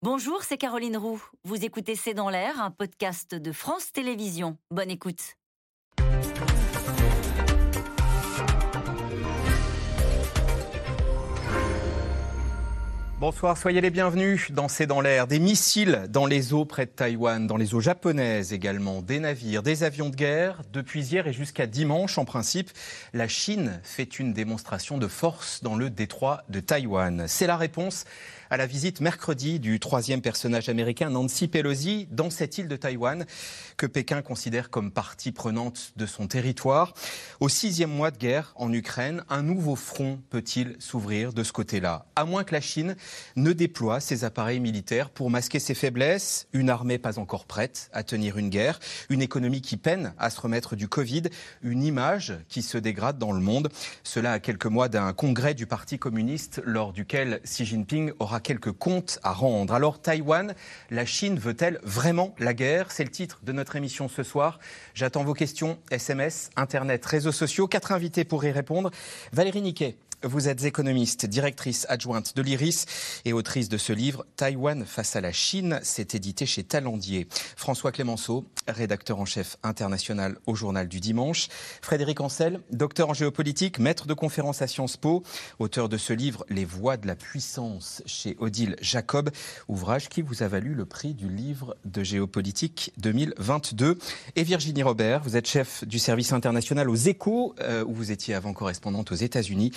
Bonjour, c'est Caroline Roux. Vous écoutez C'est dans l'air, un podcast de France Télévisions. Bonne écoute. Bonsoir, soyez les bienvenus dans C'est dans l'air. Des missiles dans les eaux près de Taïwan, dans les eaux japonaises également, des navires, des avions de guerre. Depuis hier et jusqu'à dimanche, en principe, la Chine fait une démonstration de force dans le détroit de Taïwan. C'est la réponse à la visite mercredi du troisième personnage américain, Nancy Pelosi, dans cette île de Taïwan, que Pékin considère comme partie prenante de son territoire. Au sixième mois de guerre en Ukraine, un nouveau front peut-il s'ouvrir de ce côté-là? À moins que la Chine ne déploie ses appareils militaires pour masquer ses faiblesses, une armée pas encore prête à tenir une guerre, une économie qui peine à se remettre du Covid, une image qui se dégrade dans le monde. Cela à quelques mois d'un congrès du Parti communiste lors duquel Xi Jinping aura quelques comptes à rendre. Alors Taïwan, la Chine veut-elle vraiment la guerre? C'est le titre de notre émission ce soir. J'attends vos questions, SMS, Internet, réseaux sociaux. Quatre invités pour y répondre. Valérie Niquet, vous êtes économiste, directrice adjointe de l'IRIS et autrice de ce livre Taïwan face à la Chine. C'est édité chez Talendier. François Clémenceau, rédacteur en chef international au Journal du Dimanche. Frédéric Ancel, docteur en géopolitique, maître de conférence à Sciences Po, auteur de ce livre Les voies de la puissance chez Odile Jacob, ouvrage qui vous a valu le prix du livre de géopolitique 2022. Et Virginie Robert, vous êtes chef du service international aux échos, euh, où vous étiez avant correspondante aux États-Unis.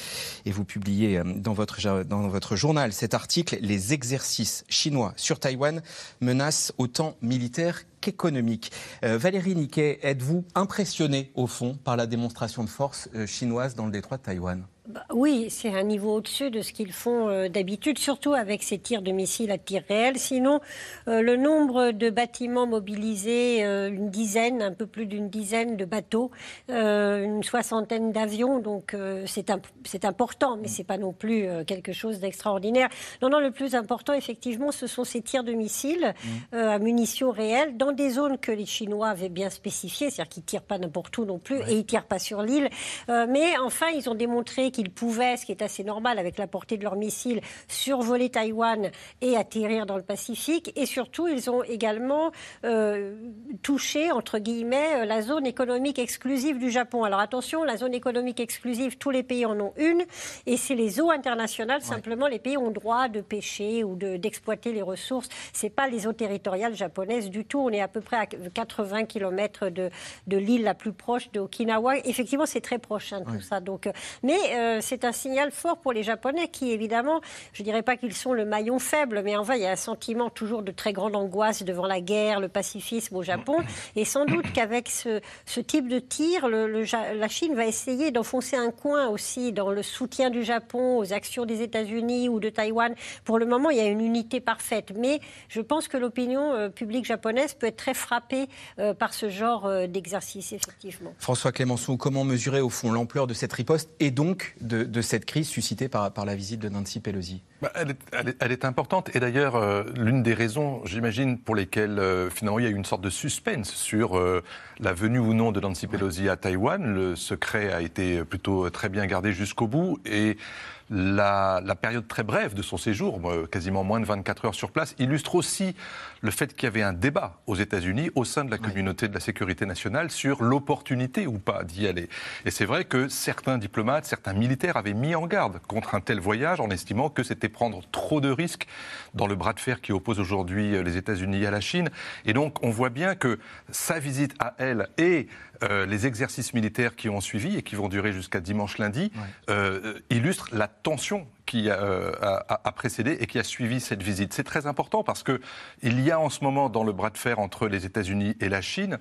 Et vous publiez euh, dans votre, journal cet article, Les exercices chinois sur Taïwan menacent autant militaires qu'économiques. Euh, Valérie Niquet, êtes-vous impressionné au fond par la démonstration de force euh, chinoise dans le détroit de Taïwan? Bah oui, c'est un niveau au-dessus de ce qu'ils font euh, d'habitude, surtout avec ces tirs de missiles à tir réel. Sinon, euh, le nombre de bâtiments mobilisés, euh, une dizaine, un peu plus d'une dizaine de bateaux, une soixantaine d'avions, donc c'est important, mais c'est pas non plus quelque chose d'extraordinaire. Non, non, le plus important, effectivement, ce sont ces tirs de missiles mmh. à munitions réelles dans des zones que les Chinois avaient bien spécifiées, c'est-à-dire qu'ils tirent pas n'importe où non plus et ils tirent pas sur l'île. mais enfin, ils ont démontré qu'ils pouvaient, ce qui est assez normal avec la portée de leurs missiles, survoler Taïwan et atterrir dans le Pacifique. Et surtout, ils ont également euh, touché, entre guillemets, euh, la zone économique exclusive du Japon. Alors attention, la zone économique exclusive, tous les pays en ont une, et c'est les eaux internationales. Simplement, les pays ont droit de pêcher ou d'exploiter les ressources. C'est pas les eaux territoriales japonaises du tout. On est à peu près à 80 km de, de l'île la plus proche de Okinawa. Effectivement, c'est très proche hein, tout ça. Donc, euh, mais euh, c'est un signal fort pour les Japonais qui, évidemment, je ne dirais pas qu'ils sont le maillon faible, mais en fait, il y a un sentiment toujours de très grande angoisse devant la guerre, le pacifisme au Japon. Et sans doute qu'avec ce, type de tir, la Chine va essayer d'enfoncer un coin aussi dans le soutien du Japon aux actions des États-Unis ou de Taïwan. Pour le moment, il y a une unité parfaite. Mais je pense que l'opinion euh, publique japonaise peut être très frappée euh, par ce genre d'exercice, effectivement. François Clémenceau, comment mesurer au fond l'ampleur de cette riposte et donc de, cette crise suscitée par, la visite de Nancy Pelosi? Bah, elle, est, importante. Et d'ailleurs, euh, l'une des raisons, j'imagine, pour lesquelles euh, finalement il y a eu une sorte de suspense sur euh, la venue ou non de Nancy Pelosi à Taïwan, le secret a été plutôt très bien gardé jusqu'au bout. Et la, période très brève de son séjour, quasiment moins de 24 heures sur place, illustre aussi le fait qu'il y avait un débat aux États-Unis, au sein de la communauté de la sécurité nationale, sur l'opportunité ou pas d'y aller. Et c'est vrai que certains diplomates, certains militaires avaient mis en garde contre un tel voyage en estimant que c'était prendre trop de risques dans le bras de fer qui oppose aujourd'hui les États-Unis à la Chine. Et donc on voit bien que sa visite à elle et euh, les exercices militaires qui ont suivi et qui vont durer jusqu'à dimanche lundi euh, illustrent la tension qui euh, a, précédé et qui a suivi cette visite. C'est très important parce que il y a en ce moment dans le bras de fer entre les États-Unis et la Chine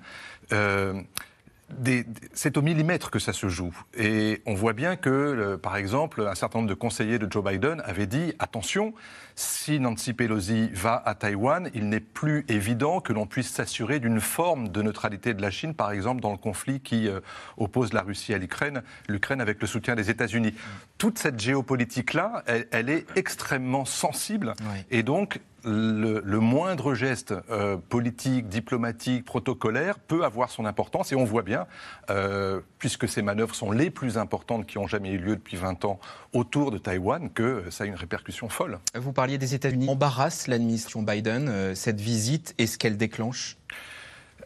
c'est au millimètre que ça se joue. Et on voit bien que, par exemple, un certain nombre de conseillers de Joe Biden avaient dit attention, si Nancy Pelosi va à Taïwan, il n'est plus évident que l'on puisse s'assurer d'une forme de neutralité de la Chine, par exemple, dans le conflit qui euh, oppose la Russie à l'Ukraine, l'Ukraine avec le soutien des États-Unis. Toute cette géopolitique-là, elle, est extrêmement sensible. Et donc, le, moindre geste euh, politique, diplomatique, protocolaire peut avoir son importance. Et on voit bien, euh, puisque ces manœuvres sont les plus importantes qui ont jamais eu lieu depuis 20 ans autour de Taïwan, que ça a une répercussion folle. Vous parliez des États-Unis. Embarrasse l'administration Biden, euh, cette visite, et ce qu'elle déclenche?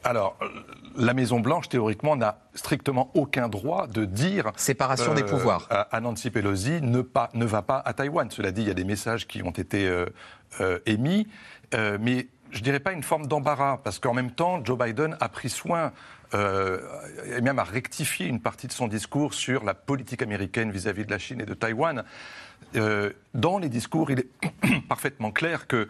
Alors, la Maison-Blanche, théoriquement, n'a strictement aucun droit de dire. Séparation des pouvoirs. À, Nancy Pelosi ne, pas, ne va pas à Taïwan. Cela dit, il y a des messages qui ont été euh, émis, euh, mais je dirais pas une forme d'embarras, parce qu'en même temps, Joe Biden a pris soin euh, et même a rectifié une partie de son discours sur la politique américaine vis-à-vis de la Chine et de Taïwan. dans les discours, il est parfaitement clair que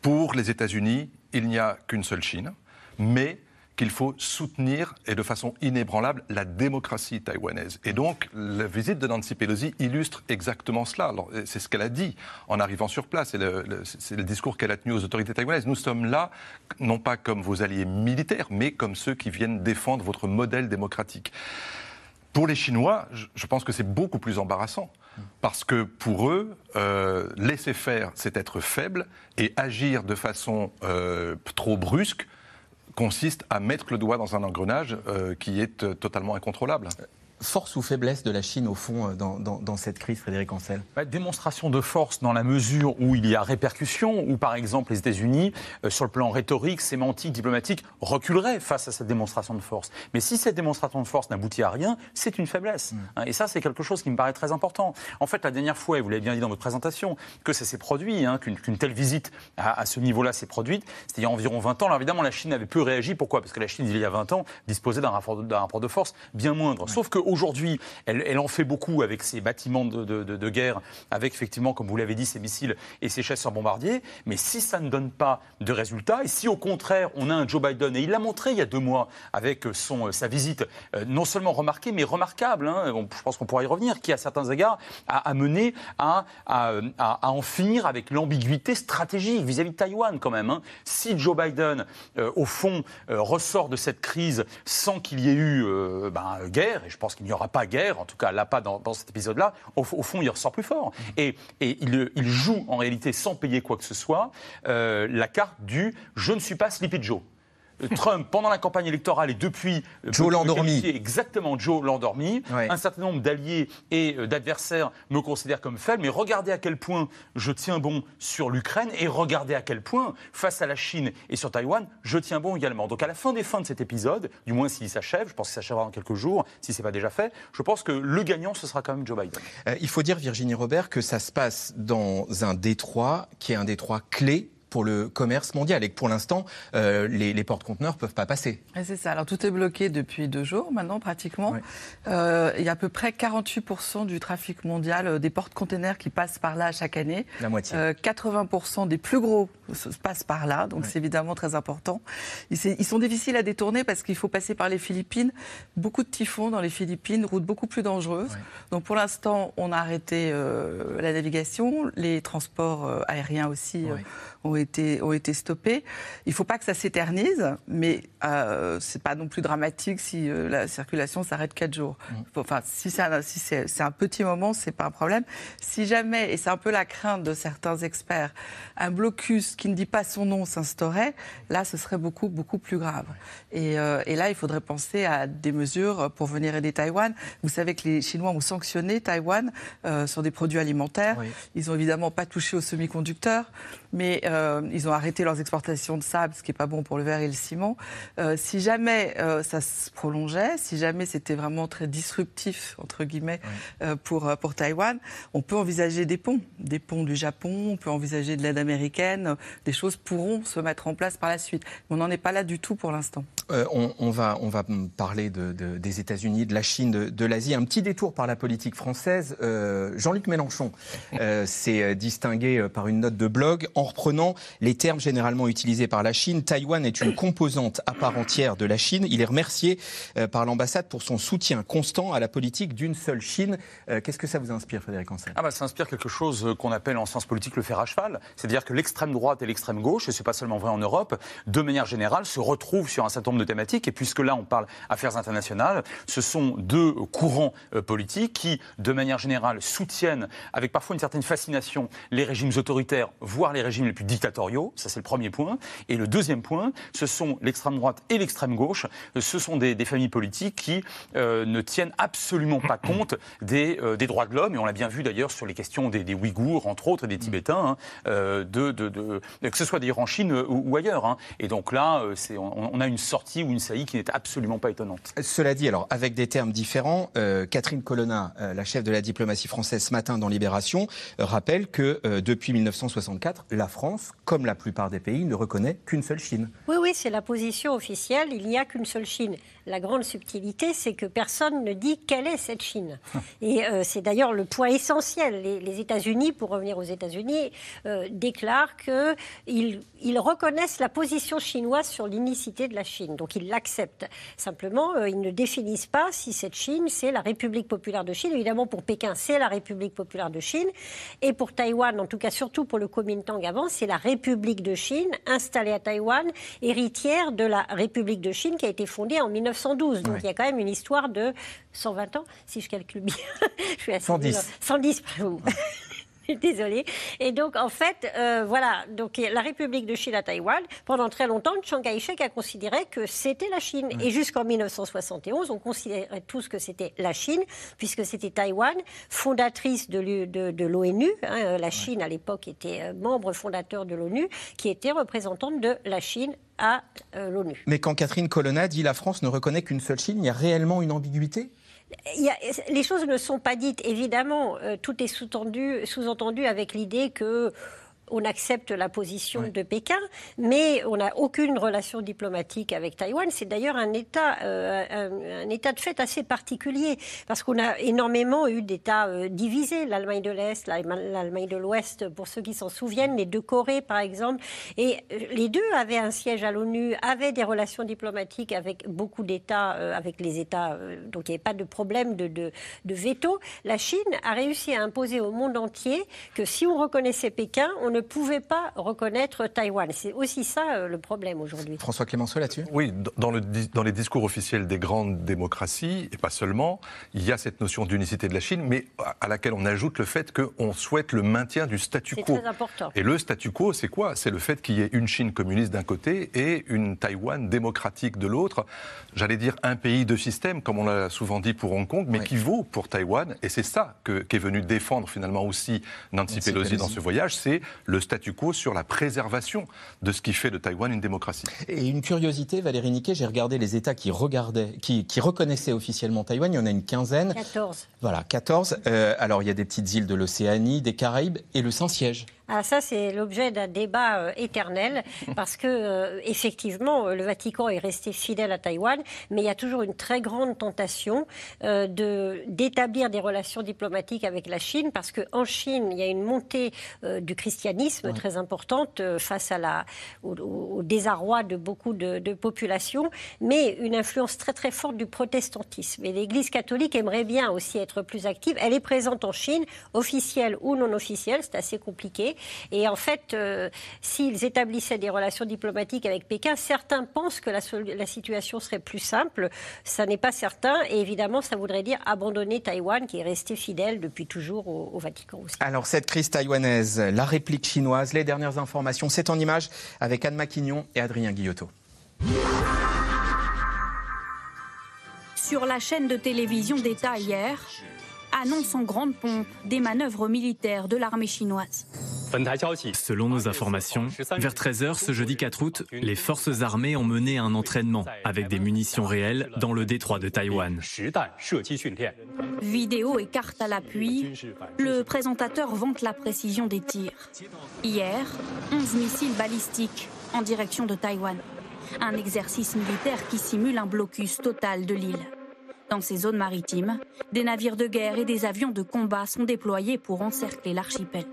pour les États-Unis, il n'y a qu'une seule Chine, mais qu'il faut soutenir et de façon inébranlable la démocratie taïwanaise. Et donc, la visite de Nancy Pelosi illustre exactement cela. C'est ce qu'elle a dit en arrivant sur place. C'est le, discours qu'elle a tenu aux autorités taïwanaises. Nous sommes là, non pas comme vos alliés militaires, mais comme ceux qui viennent défendre votre modèle démocratique. Pour les Chinois, je pense que c'est beaucoup plus embarrassant. Parce que pour eux, euh, laisser faire, c'est être faible, et agir de façon euh, trop brusque, consiste à mettre le doigt dans un engrenage euh, qui est euh, totalement incontrôlable force ou faiblesse de la Chine, au fond, euh, dans, cette crise, Frédéric Ancel? Bah, Démonstration de force dans la mesure où il y a répercussion, où par exemple les États-Unis, euh, sur le plan rhétorique, sémantique, diplomatique, reculeraient face à cette démonstration de force. Mais si cette démonstration de force n'aboutit à rien, c'est une faiblesse. Mm. Hein, et ça, c'est quelque chose qui me paraît très important. En fait, la dernière fois, et vous l'avez bien dit dans votre présentation, que ça s'est produit, hein, qu'une telle visite à, ce niveau-là s'est produite, c'était il y a environ 20 ans. Alors évidemment, la Chine avait peu réagi. Pourquoi? Parce que la Chine, il y a 20 ans, disposait d'un rapport, rapport, de force bien moindre. Sauf que Aujourd'hui, elle, en fait beaucoup avec ses bâtiments de, guerre, avec effectivement, comme vous l'avez dit, ses missiles et ses chasseurs bombardiers. Mais si ça ne donne pas de résultats, et si au contraire on a un Joe Biden, et il l'a montré il y a deux mois avec son, sa visite, euh, non seulement remarquée, mais remarquable, hein, je pense qu'on pourra y revenir, qui à certains égards a amené à, à, en finir avec l'ambiguïté stratégique vis-à-vis de Taïwan quand même. Hein. Si Joe Biden, euh, au fond, euh, ressort de cette crise sans qu'il y ait eu ben, guerre, et je pense qu'il n'y aura pas guerre, en tout cas là pas dans, cet épisode-là, au, fond il ressort plus fort. Et, il, joue en réalité sans payer quoi que ce soit euh, la carte du je ne suis pas Sleepy Joe. Trump, pendant la campagne électorale et depuis. Euh, Joe l'endormi. Exactement, Joe l'endormi. Un certain nombre d'alliés et euh, d'adversaires me considèrent comme faible, mais regardez à quel point je tiens bon sur l'Ukraine et regardez à quel point, face à la Chine et sur Taïwan, je tiens bon également. Donc à la fin des fins de cet épisode, du moins s'il s'achève, je pense qu'il s'achèvera dans quelques jours, si ce n'est pas déjà fait, je pense que le gagnant, ce sera quand même Joe Biden. Euh, il faut dire, Virginie Robert, que ça se passe dans un détroit qui est un détroit clé pour le commerce mondial et que pour l'instant, euh, les, les porte-conteneurs ne peuvent pas passer. C'est ça. Alors tout est bloqué depuis deux jours maintenant, pratiquement. Euh, il y a à peu près 48% du trafic mondial euh, des porte-conteneurs qui passent par là chaque année. La moitié. 80% des plus gros passent par là, donc c'est évidemment très important. Ils, sont difficiles à détourner parce qu'il faut passer par les Philippines. Beaucoup de typhons dans les Philippines, route beaucoup plus dangereuse. Donc pour l'instant, on a arrêté la navigation, les transports aériens aussi ont été, ont été stoppés. Il ne faut pas que ça s'éternise, mais euh, ce n'est pas non plus dramatique si euh, la circulation s'arrête quatre jours. Mm. Enfin, si c'est un, si un, petit moment, ce n'est pas un problème. Si jamais, et c'est un peu la crainte de certains experts, un blocus qui ne dit pas son nom s'instaurait, là, ce serait beaucoup, beaucoup plus grave. Et, euh, et, là, il faudrait penser à des mesures pour venir aider Taïwan. Vous savez que les Chinois ont sanctionné Taïwan euh, sur des produits alimentaires. Ils n'ont évidemment pas touché aux semi-conducteurs, mais euh, ils ont arrêté leurs exportations de sable, ce qui n'est pas bon pour le verre et le ciment. Euh, si jamais euh, ça se prolongeait, si jamais c'était vraiment très disruptif, entre guillemets, pour, pour Taïwan, on peut envisager des ponts, des ponts du Japon, on peut envisager de l'aide américaine, des choses pourront se mettre en place par la suite. Mais on n'en est pas là du tout pour l'instant. On, va, on va parler de, des États-Unis, de la Chine, de, de l'Asie. Un petit détour par la politique française. Jean-Luc Mélenchon s'est distingué par une note de blog en reprenant les termes généralement utilisés par la Chine. Taïwan est une composante à part entière de la Chine. Il est remercié euh, par l'ambassade pour son soutien constant à la politique d'une seule Chine. Euh, qu'est-ce que ça vous inspire, Frédéric Ancel ah bah, Ça inspire quelque chose euh, qu'on appelle en sciences politiques le fer à cheval. C'est-à-dire que l'extrême droite et l'extrême gauche, et ce n'est pas seulement vrai en Europe, de manière générale, se retrouvent sur un certain nombre de thématiques. Et puisque là, on parle affaires internationales, ce sont deux courants politiques qui, de manière générale, soutiennent, avec parfois une certaine fascination, les régimes autoritaires, voire les régimes les plus dictatoriaux. Ça, c'est le premier point. Et le deuxième point, ce sont l'extrême droite et l'extrême gauche. Ce sont des, familles politiques qui euh, ne tiennent absolument pas compte des, euh, des droits de l'homme. Et on l'a bien vu d'ailleurs sur les questions des, des, Ouïghours, entre autres, et des Tibétains, hein, de, de, de, que ce soit d'ailleurs en Chine ou, ailleurs. Hein. Et donc là, on, on, a une sortie ou une saillie qui n'est absolument pas étonnante. Cela dit, alors avec des termes différents, Catherine Colonna, la chef de la diplomatie française ce matin dans Libération, rappelle que depuis 1964, la France, comme la plupart des pays, ne reconnaît qu'une seule Chine. Oui, oui, c'est la position officielle. Il n'y a qu'une seule Chine. La grande subtilité, c'est que personne ne dit quelle est cette Chine. Et euh, c'est d'ailleurs le point essentiel. Les, États-Unis, pour revenir aux États-Unis, euh, déclarent qu'ils ils reconnaissent la position chinoise sur l'unicité de la Chine. Donc ils l'acceptent. Simplement, euh, ils ne définissent pas si cette Chine, c'est la République populaire de Chine. Évidemment, pour Pékin, c'est la République populaire de Chine. Et pour Taïwan, en tout cas surtout pour le Kuomintang avant, c'est la République de Chine, installée à Taïwan, héritière de la République de Chine qui a été fondée en 1912. Donc il y a quand même une histoire de 120 ans, si je calcule bien. je suis à 110. 110, Désolée. Et donc, en fait, euh, voilà. Donc, la République de Chine à Taïwan, pendant très longtemps, Chiang Kai-shek a considéré que c'était la Chine. Et jusqu'en 1971, on considérait tous que c'était la Chine, puisque c'était Taïwan, fondatrice de, l'ONU. Hein. la Chine, à l'époque, était euh, membre fondateur de l'ONU, qui était représentante de la Chine à euh, l'ONU. Mais quand Catherine Colonna dit la France ne reconnaît qu'une seule Chine, il y a réellement une ambiguïté? Les choses ne sont pas dites. Évidemment, euh, tout est sous-entendu sous avec l'idée que on accepte la position de Pékin, mais on n'a aucune relation diplomatique avec Taïwan. C'est d'ailleurs un État, euh, un, État de fait assez particulier, parce qu'on a énormément eu d'États euh, divisés, l'Allemagne de l'Est, l'Allemagne de l'Ouest, pour ceux qui s'en souviennent, les deux Corées par exemple, et euh, les deux avaient un siège à l'ONU, avaient des relations diplomatiques avec beaucoup d'États, avec les États, donc il n'y avait pas de problème de, de, de veto. La Chine a réussi à imposer au monde entier que si on reconnaissait Pékin, on ne pouvait pas reconnaître Taïwan. C'est aussi ça euh, le problème aujourd'hui. François Clémenceau là-dessus? Oui, dans, le, dans, les discours officiels des grandes démocraties, et pas seulement, il y a cette notion d'unicité de la Chine, mais à laquelle on ajoute le fait qu'on souhaite le maintien du statu quo. C'est très important. Et le statu quo, c'est quoi? C'est le fait qu'il y ait une Chine communiste d'un côté et une Taïwan démocratique de l'autre. J'allais dire un pays, deux systèmes, comme on l'a souvent dit pour Hong Kong, mais qui vaut pour Taïwan. Et c'est ça qu'est venu défendre finalement aussi Nancy, Pelosi, dans ce voyage, c'est le statu quo sur la préservation de ce qui fait de Taïwan une démocratie. Et une curiosité, Valérie Niquet, j'ai regardé les États qui regardaient, qui, reconnaissaient officiellement Taïwan. Il y en a une quinzaine. 14. Voilà, 14. Euh, alors il y a des petites îles de l'Océanie, des Caraïbes et le Saint-Siège. Ah, ça, c'est l'objet d'un débat euh, éternel, parce que, euh, effectivement, euh, le Vatican est resté fidèle à Taïwan, mais il y a toujours une très grande tentation de, d'établir des relations diplomatiques avec la Chine, parce qu'en Chine, il y a une montée du christianisme très importante face à la, au, désarroi de beaucoup de, de, populations, mais une influence très très forte du protestantisme. Et l'Église catholique aimerait bien aussi être plus active. Elle est présente en Chine, officielle ou non officielle, c'est assez compliqué. Et en fait, euh, s'ils établissaient des relations diplomatiques avec Pékin, certains pensent que la, la situation serait plus simple. Ça n'est pas certain. Et évidemment, ça voudrait dire abandonner Taïwan, qui est resté fidèle depuis toujours au, Vatican aussi. Alors, cette crise taïwanaise, la réplique chinoise, les dernières informations, c'est en image avec Anne Maquignon et Adrien Guillotot. Sur la chaîne de télévision d'État hier, annonce en grande pompe des manœuvres militaires de l'armée chinoise. Selon nos informations, vers 13h ce jeudi 4 août, les forces armées ont mené un entraînement avec des munitions réelles dans le détroit de Taïwan. Vidéo et carte à l'appui, le présentateur vante la précision des tirs. Hier, 11 missiles balistiques en direction de Taïwan. Un exercice militaire qui simule un blocus total de l'île. Dans ces zones maritimes, des navires de guerre et des avions de combat sont déployés pour encercler l'archipel.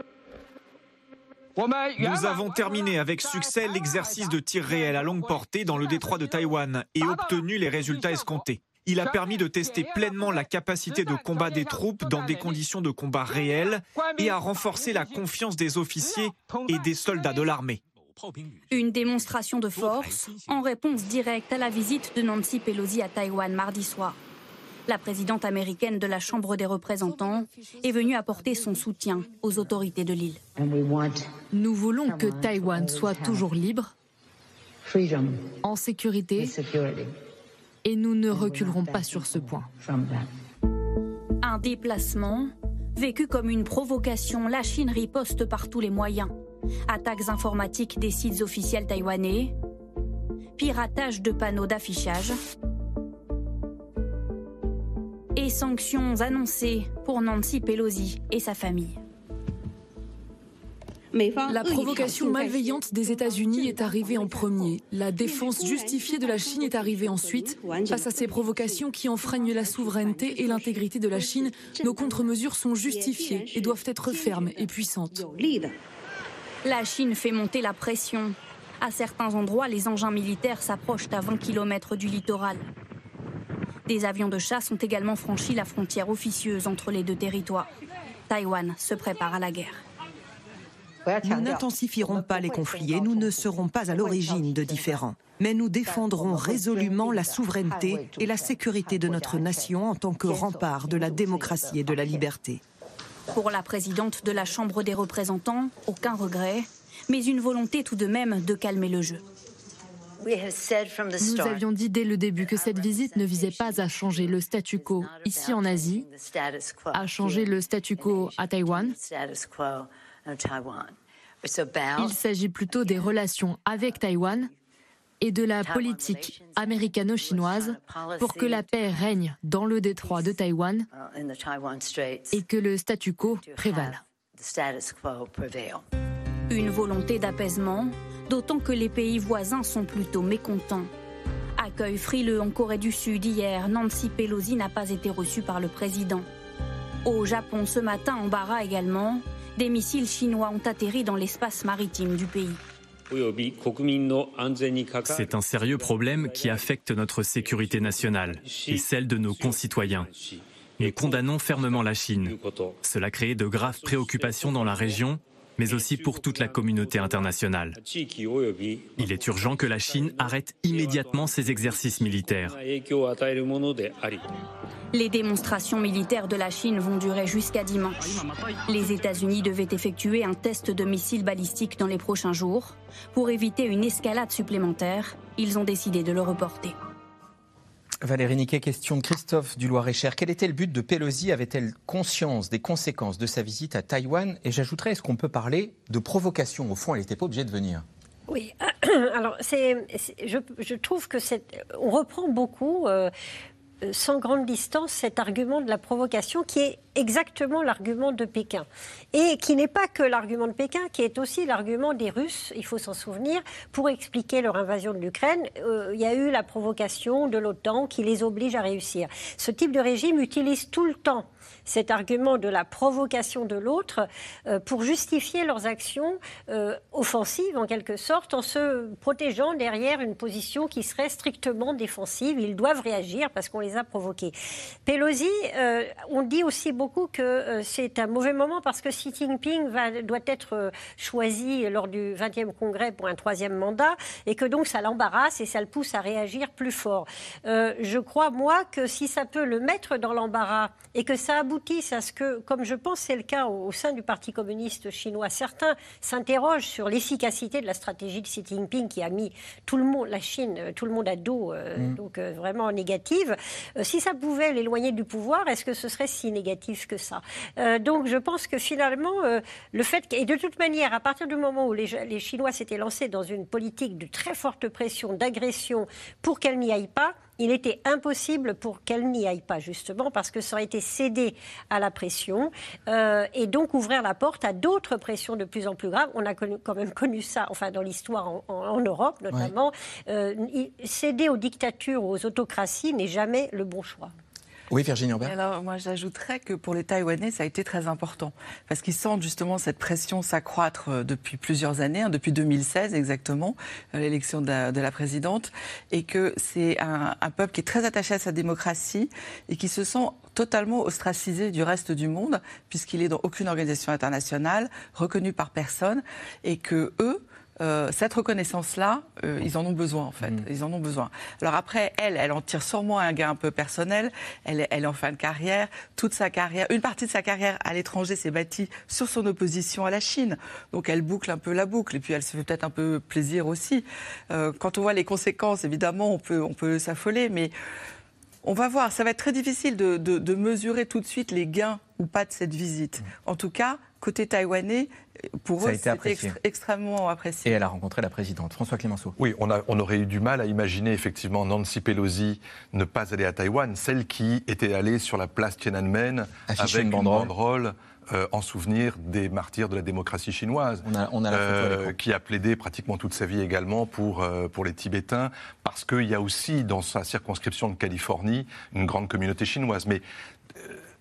Nous avons terminé avec succès l'exercice de tir réel à longue portée dans le détroit de Taïwan et obtenu les résultats escomptés. Il a permis de tester pleinement la capacité de combat des troupes dans des conditions de combat réelles et à renforcer la confiance des officiers et des soldats de l'armée. Une démonstration de force en réponse directe à la visite de Nancy Pelosi à Taïwan mardi soir. La présidente américaine de la Chambre des représentants est venue apporter son soutien aux autorités de l'île. Nous voulons que Taïwan soit toujours libre, en sécurité, et nous ne reculerons pas sur ce point. Un déplacement vécu comme une provocation, la Chine riposte par tous les moyens. Attaques informatiques des sites officiels taïwanais, piratage de panneaux d'affichage et sanctions annoncées pour Nancy Pelosi et sa famille. La provocation malveillante des États-Unis est arrivée en premier. La défense justifiée de la Chine est arrivée ensuite. Face à ces provocations qui enfreignent la souveraineté et l'intégrité de la Chine, nos contre-mesures sont justifiées et doivent être fermes et puissantes. La Chine fait monter la pression. À certains endroits, les engins militaires s'approchent à 20 km du littoral. Des avions de chasse ont également franchi la frontière officieuse entre les deux territoires. Taïwan se prépare à la guerre. Nous n'intensifierons pas les conflits et nous ne serons pas à l'origine de différends. Mais nous défendrons résolument la souveraineté et la sécurité de notre nation en tant que rempart de la démocratie et de la liberté. Pour la présidente de la Chambre des représentants, aucun regret, mais une volonté tout de même de calmer le jeu. Nous avions dit dès le début que cette visite ne visait pas à changer le statu quo ici en Asie, à changer le statu quo à Taïwan. Il s'agit plutôt des relations avec Taïwan et de la politique américano-chinoise pour que la paix règne dans le détroit de Taïwan et que le statu quo prévale. Une volonté d'apaisement, d'autant que les pays voisins sont plutôt mécontents. Accueil frileux en Corée du Sud hier, Nancy Pelosi n'a pas été reçue par le président. Au Japon ce matin, embarras également, des missiles chinois ont atterri dans l'espace maritime du pays. C'est un sérieux problème qui affecte notre sécurité nationale et celle de nos concitoyens. Nous condamnons fermement la Chine. Cela crée de graves préoccupations dans la région mais aussi pour toute la communauté internationale. Il est urgent que la Chine arrête immédiatement ses exercices militaires. Les démonstrations militaires de la Chine vont durer jusqu'à dimanche. Les États-Unis devaient effectuer un test de missiles balistiques dans les prochains jours. Pour éviter une escalade supplémentaire, ils ont décidé de le reporter. Valérie Niquet, question de Christophe du Loir-et-Cher. Quel était le but de Pelosi? Avait-elle conscience des conséquences de sa visite à Taïwan? Et j'ajouterais, est-ce qu'on peut parler de provocation? Au fond, elle n'était pas obligée de venir. Oui, alors je, trouve que c'est, on reprend beaucoup. Euh, sans grande distance cet argument de la provocation qui est exactement l'argument de Pékin. Et qui n'est pas que l'argument de Pékin, qui est aussi l'argument des Russes, il faut s'en souvenir, pour expliquer leur invasion de l'Ukraine. Euh, il y a eu la provocation de l'OTAN qui les oblige à réussir. Ce type de régime utilise tout le temps cet argument de la provocation de l'autre euh, pour justifier leurs actions euh, offensives en quelque sorte en se protégeant derrière une position qui serait strictement défensive. Ils doivent réagir parce qu'on les a provoqués. Pelosi, euh, on dit aussi beaucoup que c'est un mauvais moment parce que Xi Jinping va, doit être choisi lors du 20e congrès pour un troisième mandat et que donc ça l'embarrasse et ça le pousse à réagir plus fort. je crois, moi, que si ça peut le mettre dans l'embarras et que ça aboutisse à ce que, comme je pense c'est le cas au, sein du Parti communiste chinois, certains s'interrogent sur l'efficacité de la stratégie de Xi Jinping qui a mis tout le monde, la Chine, euh, tout le monde à dos, euh, mm. donc euh, vraiment négative. si ça pouvait l'éloigner du pouvoir, est-ce que ce serait si négatif que ça? Donc je pense que finalement, le fait et de toute manière, à partir du moment où les, les Chinois s'étaient lancés dans une politique de très forte pression, d'agression, pour qu'elle n'y aille pas, il était impossible pour qu'elle n'y aille pas, justement, parce que ça aurait été cédé à la pression euh, et donc ouvrir la porte à d'autres pressions de plus en plus graves. On a quand même connu ça, enfin, dans l'histoire en, Europe notamment. Euh, céder aux dictatures ou aux autocraties n'est jamais le bon choix. Oui, Virginie Aubert. Alors, moi, j'ajouterais que pour les Taïwanais, ça a été très important. Parce qu'ils sentent justement cette pression s'accroître euh, depuis plusieurs années, hein, depuis 2016 exactement, euh, l'élection de, la présidente. Et que c'est un, peuple qui est très attaché à sa démocratie et qui se sent totalement ostracisé du reste du monde, puisqu'il est dans aucune organisation internationale, reconnu par personne. Et que eux, euh, cette reconnaissance-là, euh, ils en ont besoin en fait. Mm. Ils en ont besoin. Alors après, elle, elle en tire sûrement un gain un peu personnel. Elle, elle est en fin de carrière. Toute sa carrière, une partie de sa carrière à l'étranger s'est bâtie sur son opposition à la Chine. Donc elle boucle un peu la boucle et puis elle se fait peut-être un peu plaisir aussi. Euh, quand on voit les conséquences, évidemment, on peut, on peut s'affoler, mais on va voir. Ça va être très difficile de, de mesurer tout de suite les gains ou pas de cette visite. En tout cas, côté taïwanais, pour eux, c'était extrêmement apprécié. Et elle a rencontré la présidente, François Clémenceau. Oui, on, a, on, aurait eu du mal à imaginer effectivement Nancy Pelosi ne pas aller à Taïwan, celle qui était allée sur la place Tiananmen avec une banderole. Euh, en souvenir des martyrs de la démocratie chinoise, on a, euh, qui a plaidé pratiquement toute sa vie également pour, euh, pour les Tibétains, parce qu'il y a aussi dans sa circonscription de Californie une grande communauté chinoise. Mais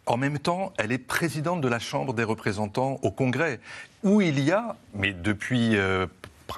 en même temps, elle est présidente de la Chambre des représentants au Congrès, où il y a, mais depuis euh,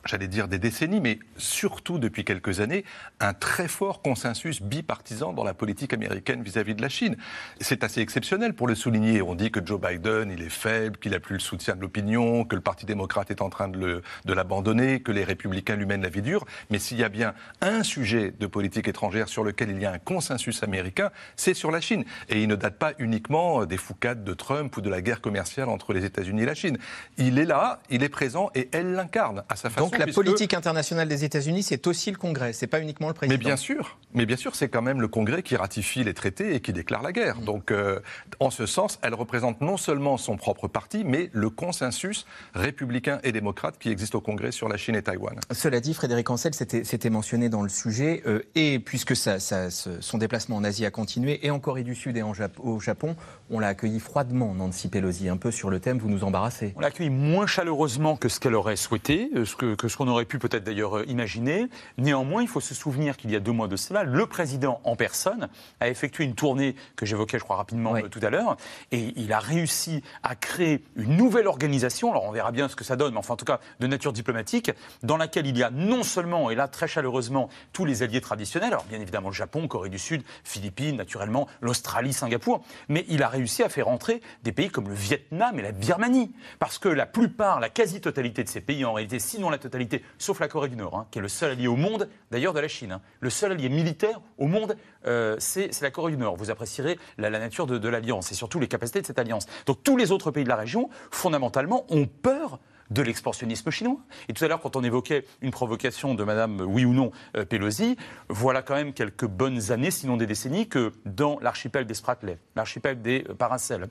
j'allais dire des décennies, mais surtout depuis quelques années, un très fort consensus bipartisan dans la politique américaine vis-à-vis de la Chine. C'est assez exceptionnel pour le souligner. On dit que Joe Biden, il est faible, qu'il n'a plus le soutien de l'opinion, que le Parti démocrate est en train de l'abandonner, que les républicains lui mènent la vie dure. Mais s'il y a bien un sujet de politique étrangère sur lequel il y a un consensus américain, c'est sur la Chine. Et il ne date pas uniquement des foucades de Trump ou de la guerre commerciale entre les États-Unis et la Chine. Il est là, il est présent et elle l'incarne à sa façon. Donc la politique internationale des États-Unis, c'est aussi le Congrès, c'est pas uniquement le président. Mais bien sûr, mais bien sûr, c'est quand même le Congrès qui ratifie les traités et qui déclare la guerre. Mm. Donc, euh, en ce sens, elle représente non seulement son propre parti, mais le consensus républicain et démocrate qui existe au Congrès sur la Chine et Taïwan. Cela dit, Frédéric Ancel, c'était mentionné dans le sujet, euh, et puisque ça, son déplacement en Asie a continué, et en Corée du Sud et en au Japon, on l'a accueilli froidement, Nancy Pelosi, un peu sur le thème, vous nous embarrassez. On l'a accueilli moins chaleureusement que ce qu'elle aurait souhaité, euh, ce que, que ce qu'on aurait pu peut-être d'ailleurs euh, imaginer. Néanmoins, il faut se souvenir qu'il y a deux mois de cela, le président en personne a effectué une tournée que j'évoquais, je crois, rapidement euh, tout à l'heure, et il a réussi à créer une nouvelle organisation, alors on verra bien ce que ça donne, mais enfin en tout cas de nature diplomatique, dans laquelle il y a non seulement, et là très chaleureusement, tous les alliés traditionnels, alors bien évidemment le Japon, Corée du Sud, Philippines, naturellement, l'Australie, Singapour, mais il a réussi à faire entrer des pays comme le Vietnam et la Birmanie, parce que la plupart, la quasi-totalité de ces pays, en réalité, sinon la totalité, sauf la Corée du Nord, hein, qui est le seul allié au monde, d'ailleurs de la Chine. Hein. Le seul allié militaire au monde, euh, c'est la Corée du Nord. Vous apprécierez la, nature de, l'alliance et surtout les capacités de cette alliance. Donc tous les autres pays de la région, fondamentalement, ont peur de l'expansionnisme chinois. Et tout à l'heure, quand on évoquait une provocation de Madame, oui ou non, euh, Pelosi, voilà quand même quelques bonnes années, sinon des décennies, que dans l'archipel des Spratly, l'archipel des euh, Paracels,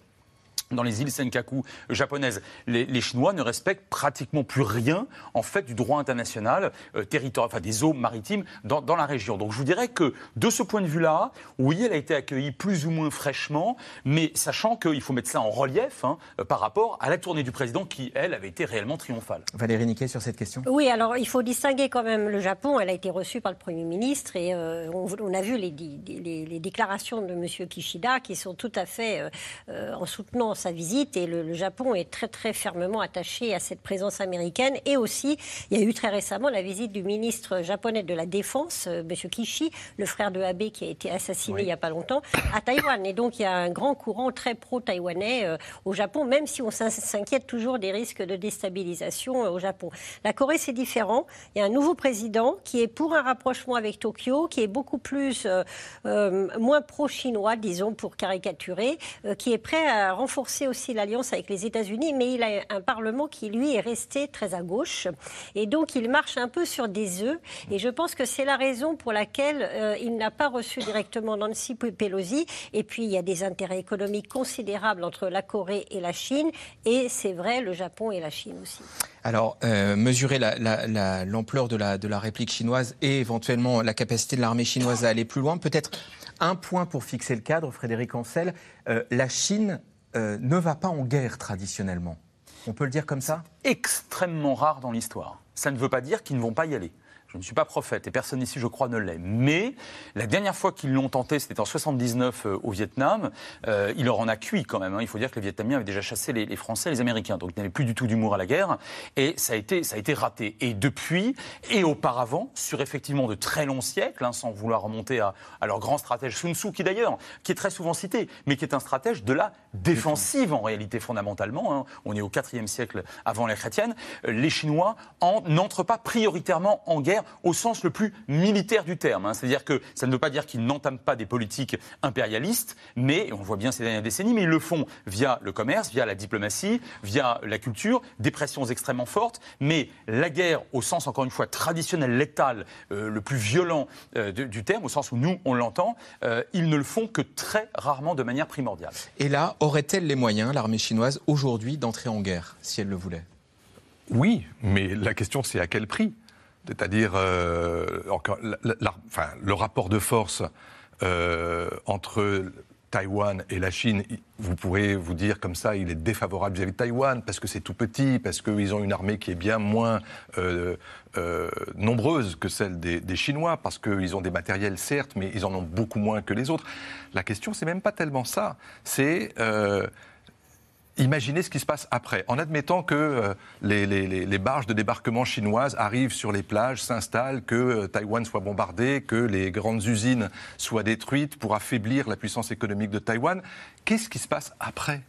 dans les îles Senkaku japonaises. Les, Chinois ne respectent pratiquement plus rien, en fait, du droit international, euh, enfin des eaux maritimes dans, la région. Donc je vous dirais que de ce point de vue-là, oui, elle a été accueillie plus ou moins fraîchement, mais sachant qu'il faut mettre ça en relief hein, euh, par rapport à la tournée du président qui, elle, avait été réellement triomphale. Valérie Niquet sur cette question Oui, alors il faut distinguer quand même le Japon. Elle a été reçue par le Premier ministre et euh, on, a vu les, les, déclarations de M. Kishida qui sont tout à fait en soutenant sa visite et le, Japon est très très fermement attaché à cette présence américaine. Et aussi, il y a eu très récemment la visite du ministre japonais de la Défense, euh, M. Kishi, le frère de Abe qui a été assassiné il n'y a pas longtemps, à Taïwan. Et donc il y a un grand courant très pro-taïwanais euh, au Japon, même si on s'inquiète toujours des risques de déstabilisation euh, au Japon. La Corée, c'est différent. Il y a un nouveau président qui est pour un rapprochement avec Tokyo, qui est beaucoup plus, moins pro-chinois, disons, pour caricaturer, qui est prêt à renforcer aussi l'alliance avec les États-Unis, mais il a un Parlement qui, lui, est resté très à gauche. Et donc, il marche un peu sur des œufs. Et je pense que c'est la raison pour laquelle euh, il n'a pas reçu directement Nancy Pelosi. Et puis, il y a des intérêts économiques considérables entre la Corée et la Chine. Et c'est vrai, le Japon et la Chine aussi. Alors, euh, mesurer l'ampleur de, la, de la réplique chinoise et éventuellement la capacité de l'armée chinoise à aller plus loin, peut-être un point pour fixer le cadre, Frédéric Ancel. Euh, la Chine euh, ne va pas en guerre traditionnellement. On peut le dire comme ça? Extrêmement rare dans l'histoire. Ça ne veut pas dire qu'ils ne vont pas y aller. Je ne suis pas prophète et personne ici, je crois, ne l'est. Mais la dernière fois qu'ils l'ont tenté, c'était en 79 euh, au Vietnam. Euh, il leur en a cuit quand même. Hein. Il faut dire que les Vietnamiens avaient déjà chassé les, Français et les Américains. Donc ils n'avaient plus du tout d'humour à la guerre. Et ça a, été, ça a été raté. Et depuis, et auparavant, sur effectivement de très longs siècles, hein, sans vouloir remonter à, leur grand stratège Sun Tzu, qui d'ailleurs, qui est très souvent cité, mais qui est un stratège de la défensive en réalité fondamentalement. Hein. On est au IVe siècle avant l'ère chrétienne. Les Chinois n'entrent pas prioritairement en guerre au sens le plus militaire du terme. Hein. C'est-à-dire que ça ne veut pas dire qu'ils n'entament pas des politiques impérialistes, mais on voit bien ces dernières décennies, mais ils le font via le commerce, via la diplomatie, via la culture, des pressions extrêmement fortes. Mais la guerre, au sens encore une fois traditionnel, létal, euh, le plus violent euh, du, terme, au sens où nous on l'entend, euh, ils ne le font que très rarement de manière primordiale. Et là, aurait-elle les moyens, l'armée chinoise, aujourd'hui, d'entrer en guerre, si elle le voulait? Oui, mais la question c'est à quel prix? C'est-à-dire, le rapport de force entre Taïwan et la Chine, vous pourrez vous dire comme ça, il est défavorable vis-à-vis de Taïwan parce que c'est tout petit, parce qu'ils ont une armée qui est bien moins euh, euh, nombreuse que celle des, Chinois, parce qu'ils ont des matériels certes, mais ils en ont beaucoup moins que les autres. La question, c'est même pas tellement ça. C'est euh, Imaginez ce qui se passe après. En admettant que euh, les, barges de débarquement chinoises arrivent sur les plages, s'installent, que euh, Taïwan soit bombardé, que les grandes usines soient détruites pour affaiblir la puissance économique de Taïwan, qu'est-ce qui se passe après?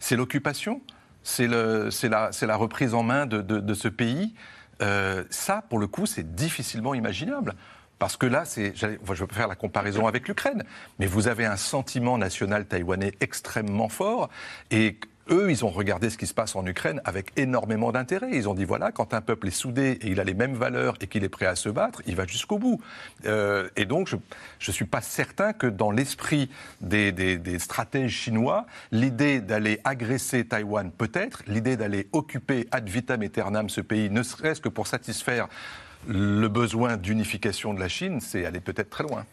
C'est l'occupation? C'est la, reprise en main de, ce pays? Euh, Ça, pour le coup, c'est difficilement imaginable. Parce que là, c'est, je vais faire la comparaison avec l'Ukraine, mais vous avez un sentiment national taïwanais extrêmement fort, et eux, ils ont regardé ce qui se passe en Ukraine avec énormément d'intérêt. Ils ont dit voilà, quand un peuple est soudé et il a les mêmes valeurs et qu'il est prêt à se battre, il va jusqu'au bout. Euh, et donc, je ne suis pas certain que dans l'esprit des, des, stratèges chinois, l'idée d'aller agresser Taïwan, peut-être, l'idée d'aller occuper ad vitam aeternam ce pays, ne serait-ce que pour satisfaire le besoin d'unification de la Chine, c'est aller peut-être très loin.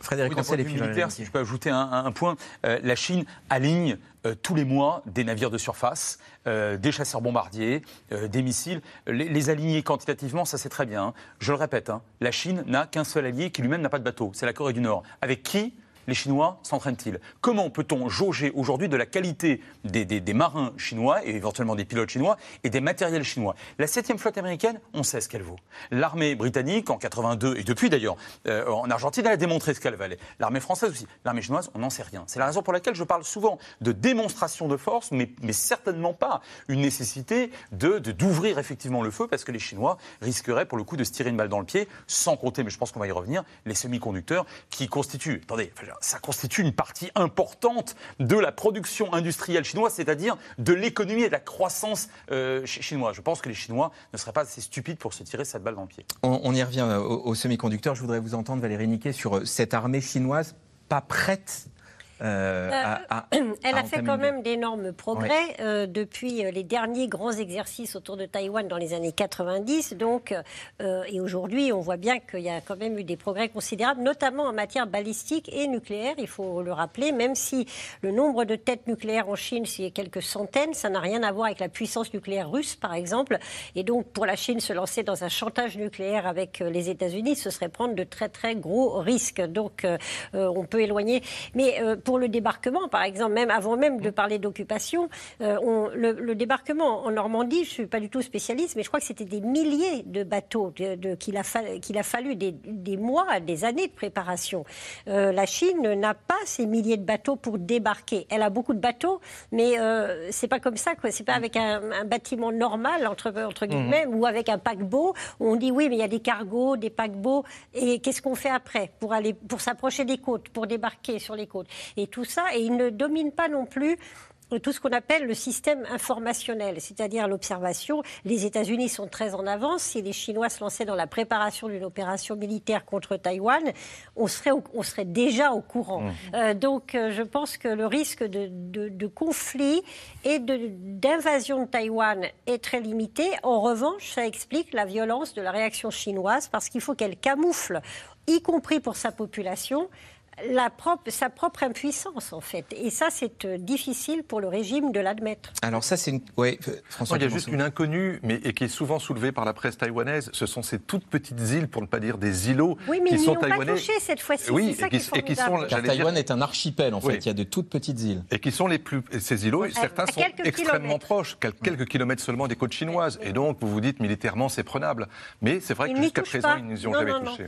Frédéric oui, Ancel, militaire, si je peux ajouter un, point, euh, la Chine aligne euh, tous les mois des navires de surface, euh, des chasseurs bombardiers, des missiles. Les, aligner quantitativement, ça c'est très bien. Hein. Je le répète, hein, la Chine n'a qu'un seul allié qui lui-même n'a pas de bateau, c'est la Corée du Nord. Avec qui? Les Chinois s'entraînent-ils? Comment peut-on jauger aujourd'hui de la qualité des, marins chinois et éventuellement des pilotes chinois et des matériels chinois? La 7 flotte américaine, on sait ce qu'elle vaut. L'armée britannique, en 82, et depuis d'ailleurs, euh, en Argentine, elle a démontré ce qu'elle valait. L'armée française aussi. L'armée chinoise, on n'en sait rien. C'est la raison pour laquelle je parle souvent de démonstration de force, mais, certainement pas une nécessité d'ouvrir de, d'ouvrir effectivement le feu, parce que les Chinois risqueraient pour le coup de se tirer une balle dans le pied, sans compter, mais je pense qu'on va y revenir, les semi-conducteurs qui constituent, attendez, ça constitue une partie importante de la production industrielle chinoise, c'est-à-dire de l'économie et de la croissance euh, chinoise. Je pense que les Chinois ne seraient pas assez stupides pour se tirer cette balle dans le pied. On, y revient euh, aux, semi-conducteurs. Je voudrais vous entendre, Valérie Niquet, sur euh, cette armée chinoise pas prête euh, euh, elle a fait quand même d'énormes progrès euh, depuis les derniers grands exercices autour de Taïwan dans les années 90. Donc, et aujourd'hui, on voit bien qu'il y a quand même eu des progrès considérables, notamment en matière balistique et nucléaire. Il faut le rappeler, même si le nombre de têtes nucléaires en Chine, c'est quelques centaines, ça n'a rien à voir avec la puissance nucléaire russe, par exemple. Et donc, pour la Chine, se lancer dans un chantage nucléaire avec les États-Unis, ce serait prendre de très très gros risques. Donc, on peut éloigner. Mais pour le débarquement, par exemple, même avant même de parler d'occupation, euh, le, débarquement en Normandie, je ne suis pas du tout spécialiste, mais je crois que c'était des milliers de bateaux de, qu'il a, fallu des, mois, des années de préparation. Euh, la Chine n'a pas ces milliers de bateaux pour débarquer. Elle a beaucoup de bateaux, mais euh, c'est pas comme ça. Quoi. C'est pas avec un, bâtiment normal entre, entre mmh. guillemets ou avec un paquebot. Où on dit oui, mais il y a des cargos, des paquebots, et qu'est-ce qu'on fait après pour aller pour s'approcher des côtes, pour débarquer sur les côtes? Et tout ça. Et il ne domine pas non plus tout ce qu'on appelle le système informationnel, c'est-à-dire l'observation. Les États-Unis sont très en avance. Si les Chinois se lançaient dans la préparation d'une opération militaire contre Taïwan, on serait, on serait déjà au courant. Mmh. Euh, donc euh, je pense que le risque de, de conflit et d'invasion de, de Taïwan est très limité. En revanche, ça explique la violence de la réaction chinoise parce qu'il faut qu'elle camoufle, y compris pour sa population, la propre, sa propre impuissance, en fait. Et ça, c'est euh, difficile pour le régime de l'admettre. Alors ça, c'est une... Ouais, François il y a juste une inconnue, mais et qui est souvent soulevée par la presse taïwanaise. Ce sont ces toutes petites îles, pour ne pas dire des îlots, oui, mais qui ils sont taïwanais. Pas touché cette fois-ci. Oui, et qui, et qui, sont. Car Taïwan est un archipel, en fait. Il y a de toutes petites îles. Et qui sont les plus. Ces îlots, certains sont extrêmement proches, quelques kilomètres seulement des côtes chinoises. Et donc, vous vous dites militairement, c'est prenable. Mais c'est vrai que jusqu'à présent, ils n'y ont jamais touché.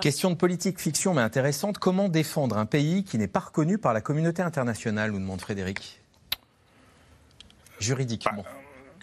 Question de politique fiction, mais intéressante. Comment défendre un pays qui n'est pas reconnu par la communauté internationale, nous demande Frédéric. Juridiquement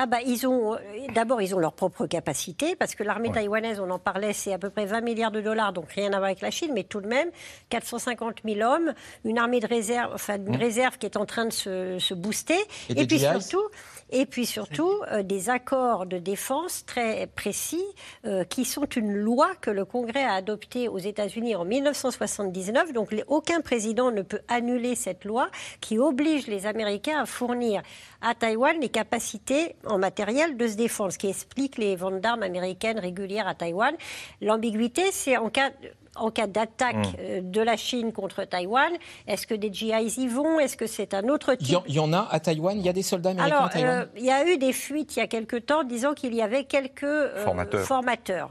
ah bah, ils ont d'abord ils ont leur propre capacité parce que l'armée taïwanaise, on en parlait, c'est à peu près 20 milliards de dollars, donc rien à voir avec la Chine, mais tout de même 450 000 hommes, une armée de réserve, enfin une mmh. réserve qui est en train de se, se booster, et, et puis surtout et puis surtout euh, des accords de défense très précis euh, qui sont une loi que le Congrès a adoptée aux États-Unis en 1979. Donc aucun président ne peut annuler cette loi qui oblige les Américains à fournir à Taïwan les capacités en matériel de se défendre, ce qui explique les ventes d'armes américaines régulières à Taïwan. L'ambiguïté, c'est en cas en cas d'attaque hmm. euh, de la Chine contre Taïwan Est-ce que des GIs y vont? Est-ce que c'est un autre type? Il y, en a à Taïwan Il y a des soldats américains Alors, à Taïwan euh, Il y a eu des fuites il y a quelque temps disant qu'il y avait quelques euh, formateurs.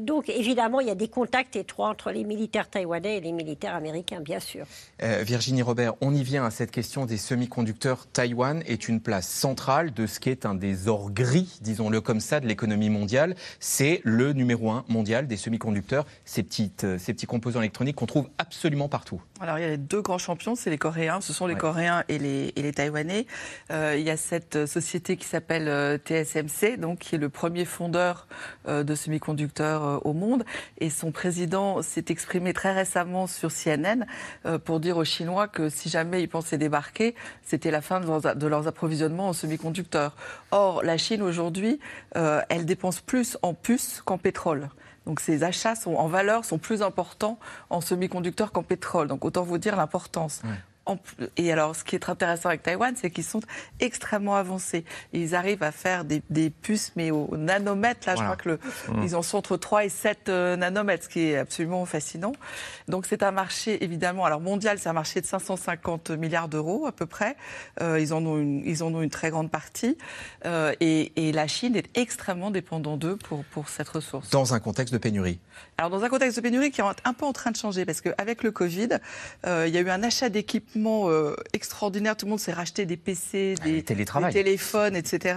donc, évidemment, il y a des contacts étroits entre les militaires taïwanais et les militaires américains, bien sûr. Virginie Robert, on y vient à cette question des semi-conducteurs. Taïwan est une place centrale de ce qui est un des ors gris, disons-le comme ça, de l'économie mondiale. C'est le numéro un mondial des semi-conducteurs, ces petites ces petits composants électroniques qu'on trouve absolument partout Alors il y a les deux grands champions, c'est les Coréens, ce sont les Coréens et les, et les Taïwanais. Euh, il y a cette société qui s'appelle euh, TSMC, donc qui est le premier fondeur euh, de semi-conducteurs au monde, et son président s'est exprimé très récemment sur CNN pour dire aux Chinois que si jamais ils pensaient débarquer, c'était la fin de leurs, de leurs approvisionnements en semi-conducteurs. Or, la Chine aujourd'hui, elle dépense plus en puces qu'en pétrole. Donc ces achats en valeur sont plus importants en semi-conducteurs qu'en pétrole. Donc autant vous dire l'importance et alors, ce qui est très intéressant avec Taïwan, c'est qu'ils sont extrêmement avancés. Ils arrivent à faire des, puces, mais au nanomètre. Là, je crois que le, mmh. ils en sont entre 3 et 7 euh, nanomètres, ce qui est absolument fascinant. Donc, c'est un marché, évidemment, alors mondial, c'est un marché de 550 milliards d'euros à peu près. Euh, ils, en ont une, ils en ont une très grande partie. Euh, et, et, la Chine est extrêmement dépendante d'eux pour, pour cette ressource. Dans un contexte de pénurie Alors, dans un contexte de pénurie qui est un peu en train de changer, parce qu'avec le Covid, il y a eu un achat d'équipements euh, extraordinaire. Tout le monde s'est racheté des PC, des, téléphones, etc.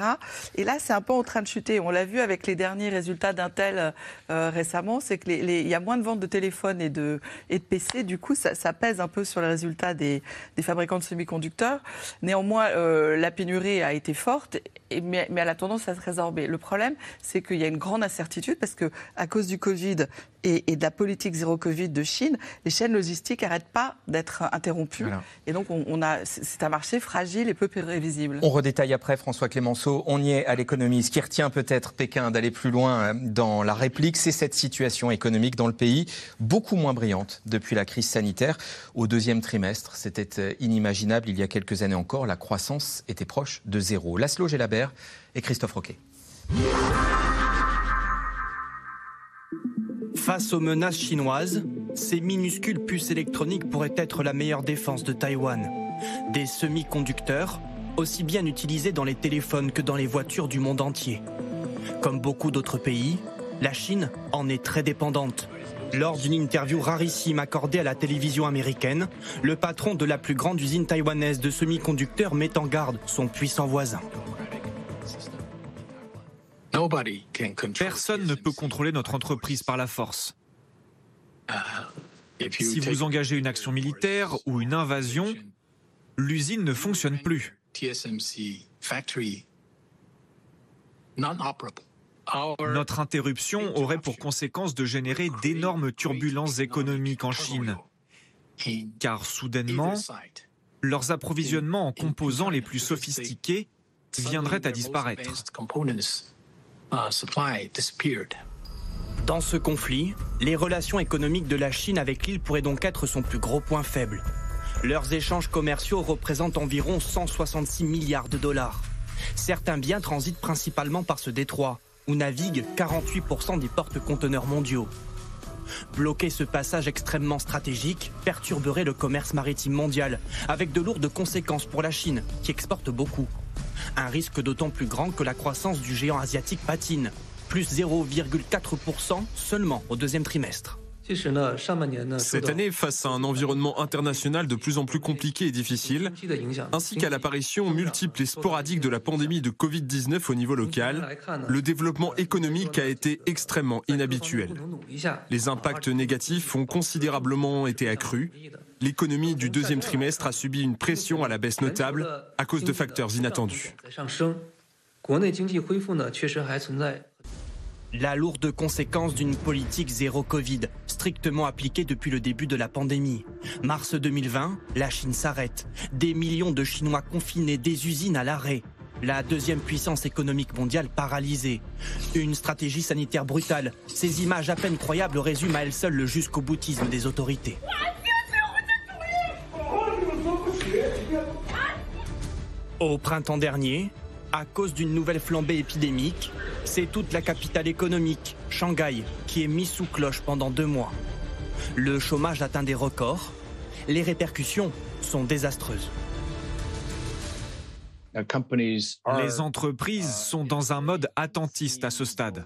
Et là, c'est un peu en train de chuter. On l'a vu avec les derniers résultats d'Intel euh, récemment, c'est qu'il y a moins de ventes de téléphones et de, et de PC. Du coup, ça, pèse un peu sur les résultats des, fabricants de semi-conducteurs. Néanmoins, euh, la pénurie a été forte, mais, mais elle a tendance à se résorber. Le problème, c'est qu'il y a une grande incertitude parce que à cause du Covid et, de la politique zéro Covid de Chine, les chaînes logistiques n'arrêtent pas d'être interrompues. Et donc, on, a, c'est un marché fragile et peu prévisible. On redétaille après, François Clémenceau. On y est à l'économie. Ce qui retient peut-être Pékin d'aller plus loin euh, dans la réplique, c'est cette situation économique dans le pays, beaucoup moins brillante depuis la crise sanitaire. Au deuxième trimestre, c'était euh, inimaginable il y a quelques années encore. La croissance était proche de zéro. Laszlo Gelabert et Christophe Roquet. Face aux menaces chinoises, ces minuscules puces électroniques pourraient être la meilleure défense de Taïwan. Des semi-conducteurs, aussi bien utilisés dans les téléphones que dans les voitures du monde entier. Comme beaucoup d'autres pays, la Chine en est très dépendante. Lors d'une interview rarissime accordée à la télévision américaine, le patron de la plus grande usine taïwanaise de semi-conducteurs met en garde son puissant voisin. Personne ne peut contrôler notre entreprise par la force. Si vous engagez une action militaire ou une invasion, l'usine ne fonctionne plus. Notre interruption aurait pour conséquence de générer d'énormes turbulences économiques en Chine, car soudainement, leurs approvisionnements en composants les plus sophistiqués viendraient à disparaître. Dans ce conflit, les relations économiques de la Chine avec l'île pourraient donc être son plus gros point faible. Leurs échanges commerciaux représentent environ 166 milliards de dollars. Certains biens transitent principalement par ce détroit, où naviguent 48% des porte-conteneurs mondiaux. Bloquer ce passage extrêmement stratégique perturberait le commerce maritime mondial, avec de lourdes conséquences pour la Chine, qui exporte beaucoup. Un risque d'autant plus grand que la croissance du géant asiatique patine, plus 0,4% seulement au deuxième trimestre. Cette année, face à un environnement international de plus en plus compliqué et difficile, ainsi qu'à l'apparition multiple et sporadique de la pandémie de Covid-19 au niveau local, le développement économique a été extrêmement inhabituel. Les impacts négatifs ont considérablement été accrus l'économie du deuxième trimestre a subi une pression à la baisse notable à cause de facteurs inattendus. La lourde conséquence d'une politique zéro Covid, strictement appliquée depuis le début de la pandémie. Mars 2020, la Chine s'arrête. Des millions de Chinois confinés, des usines à l'arrêt. La deuxième puissance économique mondiale paralysée. Une stratégie sanitaire brutale. Ces images à peine croyables résument à elles seules le jusqu'au boutisme des autorités. Au printemps dernier, à cause d'une nouvelle flambée épidémique, c'est toute la capitale économique, Shanghai, qui est mise sous cloche pendant deux mois. Le chômage atteint des records. Les répercussions sont désastreuses. Les entreprises sont dans un mode attentiste à ce stade.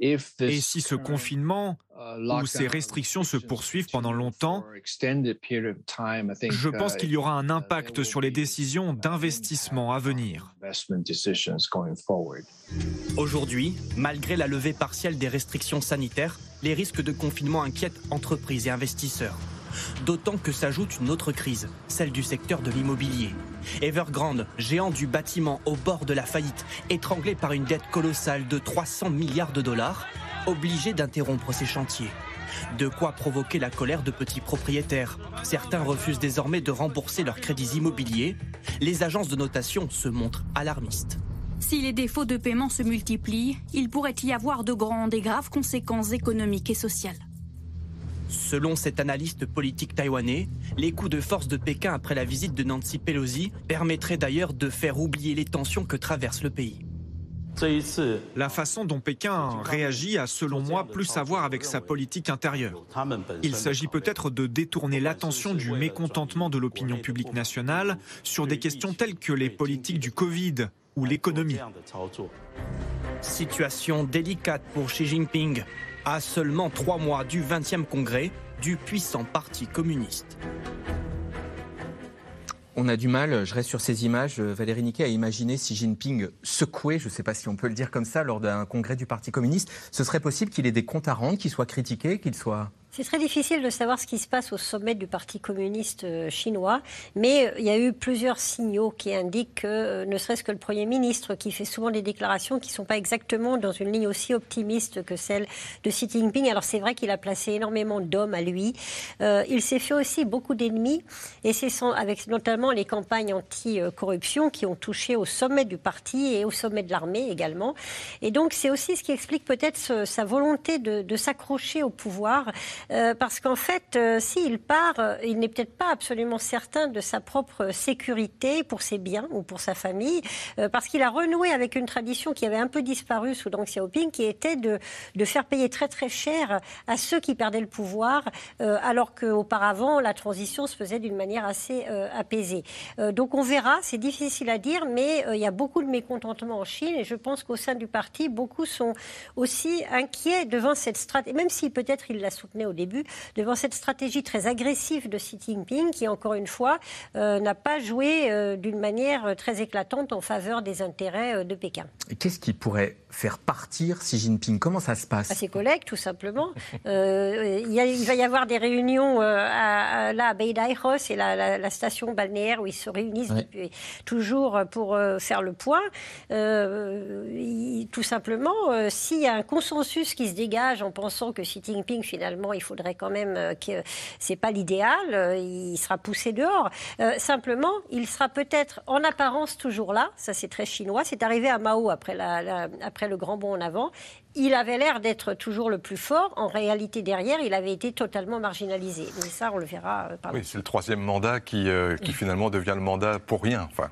Et si ce confinement ou ces restrictions se poursuivent pendant longtemps, je pense qu'il y aura un impact sur les décisions d'investissement à venir. Aujourd'hui, malgré la levée partielle des restrictions sanitaires, les risques de confinement inquiètent entreprises et investisseurs. D'autant que s'ajoute une autre crise, celle du secteur de l'immobilier. Evergrande, géant du bâtiment au bord de la faillite, étranglé par une dette colossale de 300 milliards de dollars, obligé d'interrompre ses chantiers. De quoi provoquer la colère de petits propriétaires. Certains refusent désormais de rembourser leurs crédits immobiliers. Les agences de notation se montrent alarmistes. Si les défauts de paiement se multiplient, il pourrait y avoir de grandes et graves conséquences économiques et sociales. Selon cet analyste politique taïwanais, les coups de force de Pékin après la visite de Nancy Pelosi permettraient d'ailleurs de faire oublier les tensions que traverse le pays. La façon dont Pékin réagit a, selon moi, plus à voir avec sa politique intérieure. Il s'agit peut-être de détourner l'attention du mécontentement de l'opinion publique nationale sur des questions telles que les politiques du Covid ou l'économie. Situation délicate pour Xi Jinping, à seulement trois mois du 20e congrès du puissant parti communiste. On a du mal, je reste sur ces images, Valérie Niquet a imaginé si Jinping secouait, je ne sais pas si on peut le dire comme ça, lors d'un congrès du Parti communiste, ce serait possible qu'il ait des comptes à rendre, qu'il soit critiqué, qu'il soit... C'est très difficile de savoir ce qui se passe au sommet du Parti communiste euh, chinois, mais euh, il y a eu plusieurs signaux qui indiquent que, euh, ne serait-ce que le Premier ministre, qui fait souvent des déclarations qui ne sont pas exactement dans une ligne aussi optimiste que celle de Xi Jinping. Alors c'est vrai qu'il a placé énormément d'hommes à lui. il s'est fait aussi beaucoup d'ennemis, et c'est avec notamment les campagnes anti-corruption qui ont touché au sommet du parti et au sommet de l'armée également. Et donc c'est aussi ce qui explique peut-être sa volonté de, de s'accrocher au pouvoir. Euh, parce qu'en fait, euh, s'il part, euh, il n'est peut-être pas absolument certain de sa propre sécurité pour ses biens ou pour sa famille, parce qu'il a renoué avec une tradition qui avait un peu disparu sous Deng Xiaoping, qui était de, de faire payer très très cher à ceux qui perdaient le pouvoir, alors qu'auparavant, la transition se faisait d'une manière assez apaisée. donc on verra, c'est difficile à dire, mais il y a beaucoup de mécontentement en Chine, et je pense qu'au sein du parti, beaucoup sont aussi inquiets devant cette stratégie, même si peut-être il la soutenait au début, devant cette stratégie très agressive de Xi Jinping, qui, encore une fois, euh, n'a pas joué euh, d'une manière très éclatante en faveur des intérêts euh, de Pékin. Qu'est-ce qui pourrait faire partir Xi Jinping? Comment ça se passe? À ses collègues, tout simplement. il, va y avoir des réunions à, là, à Beidairos, c'est la, station balnéaire où ils se réunissent toujours pour faire le point. tout simplement, s'il y a un consensus qui se dégage en pensant que Xi Jinping, finalement, il faudrait quand même euh, que c'est pas l'idéal. Euh, il sera poussé dehors. Euh, simplement, il sera peut-être en apparence toujours là. Ça, c'est très chinois. C'est arrivé à Mao après, la, après le grand bond en avant. Il avait l'air d'être toujours le plus fort. En réalité, derrière, il avait été totalement marginalisé. Mais ça, on le verra. oui, c'est le troisième mandat qui, qui finalement devient le mandat pour rien. Enfin.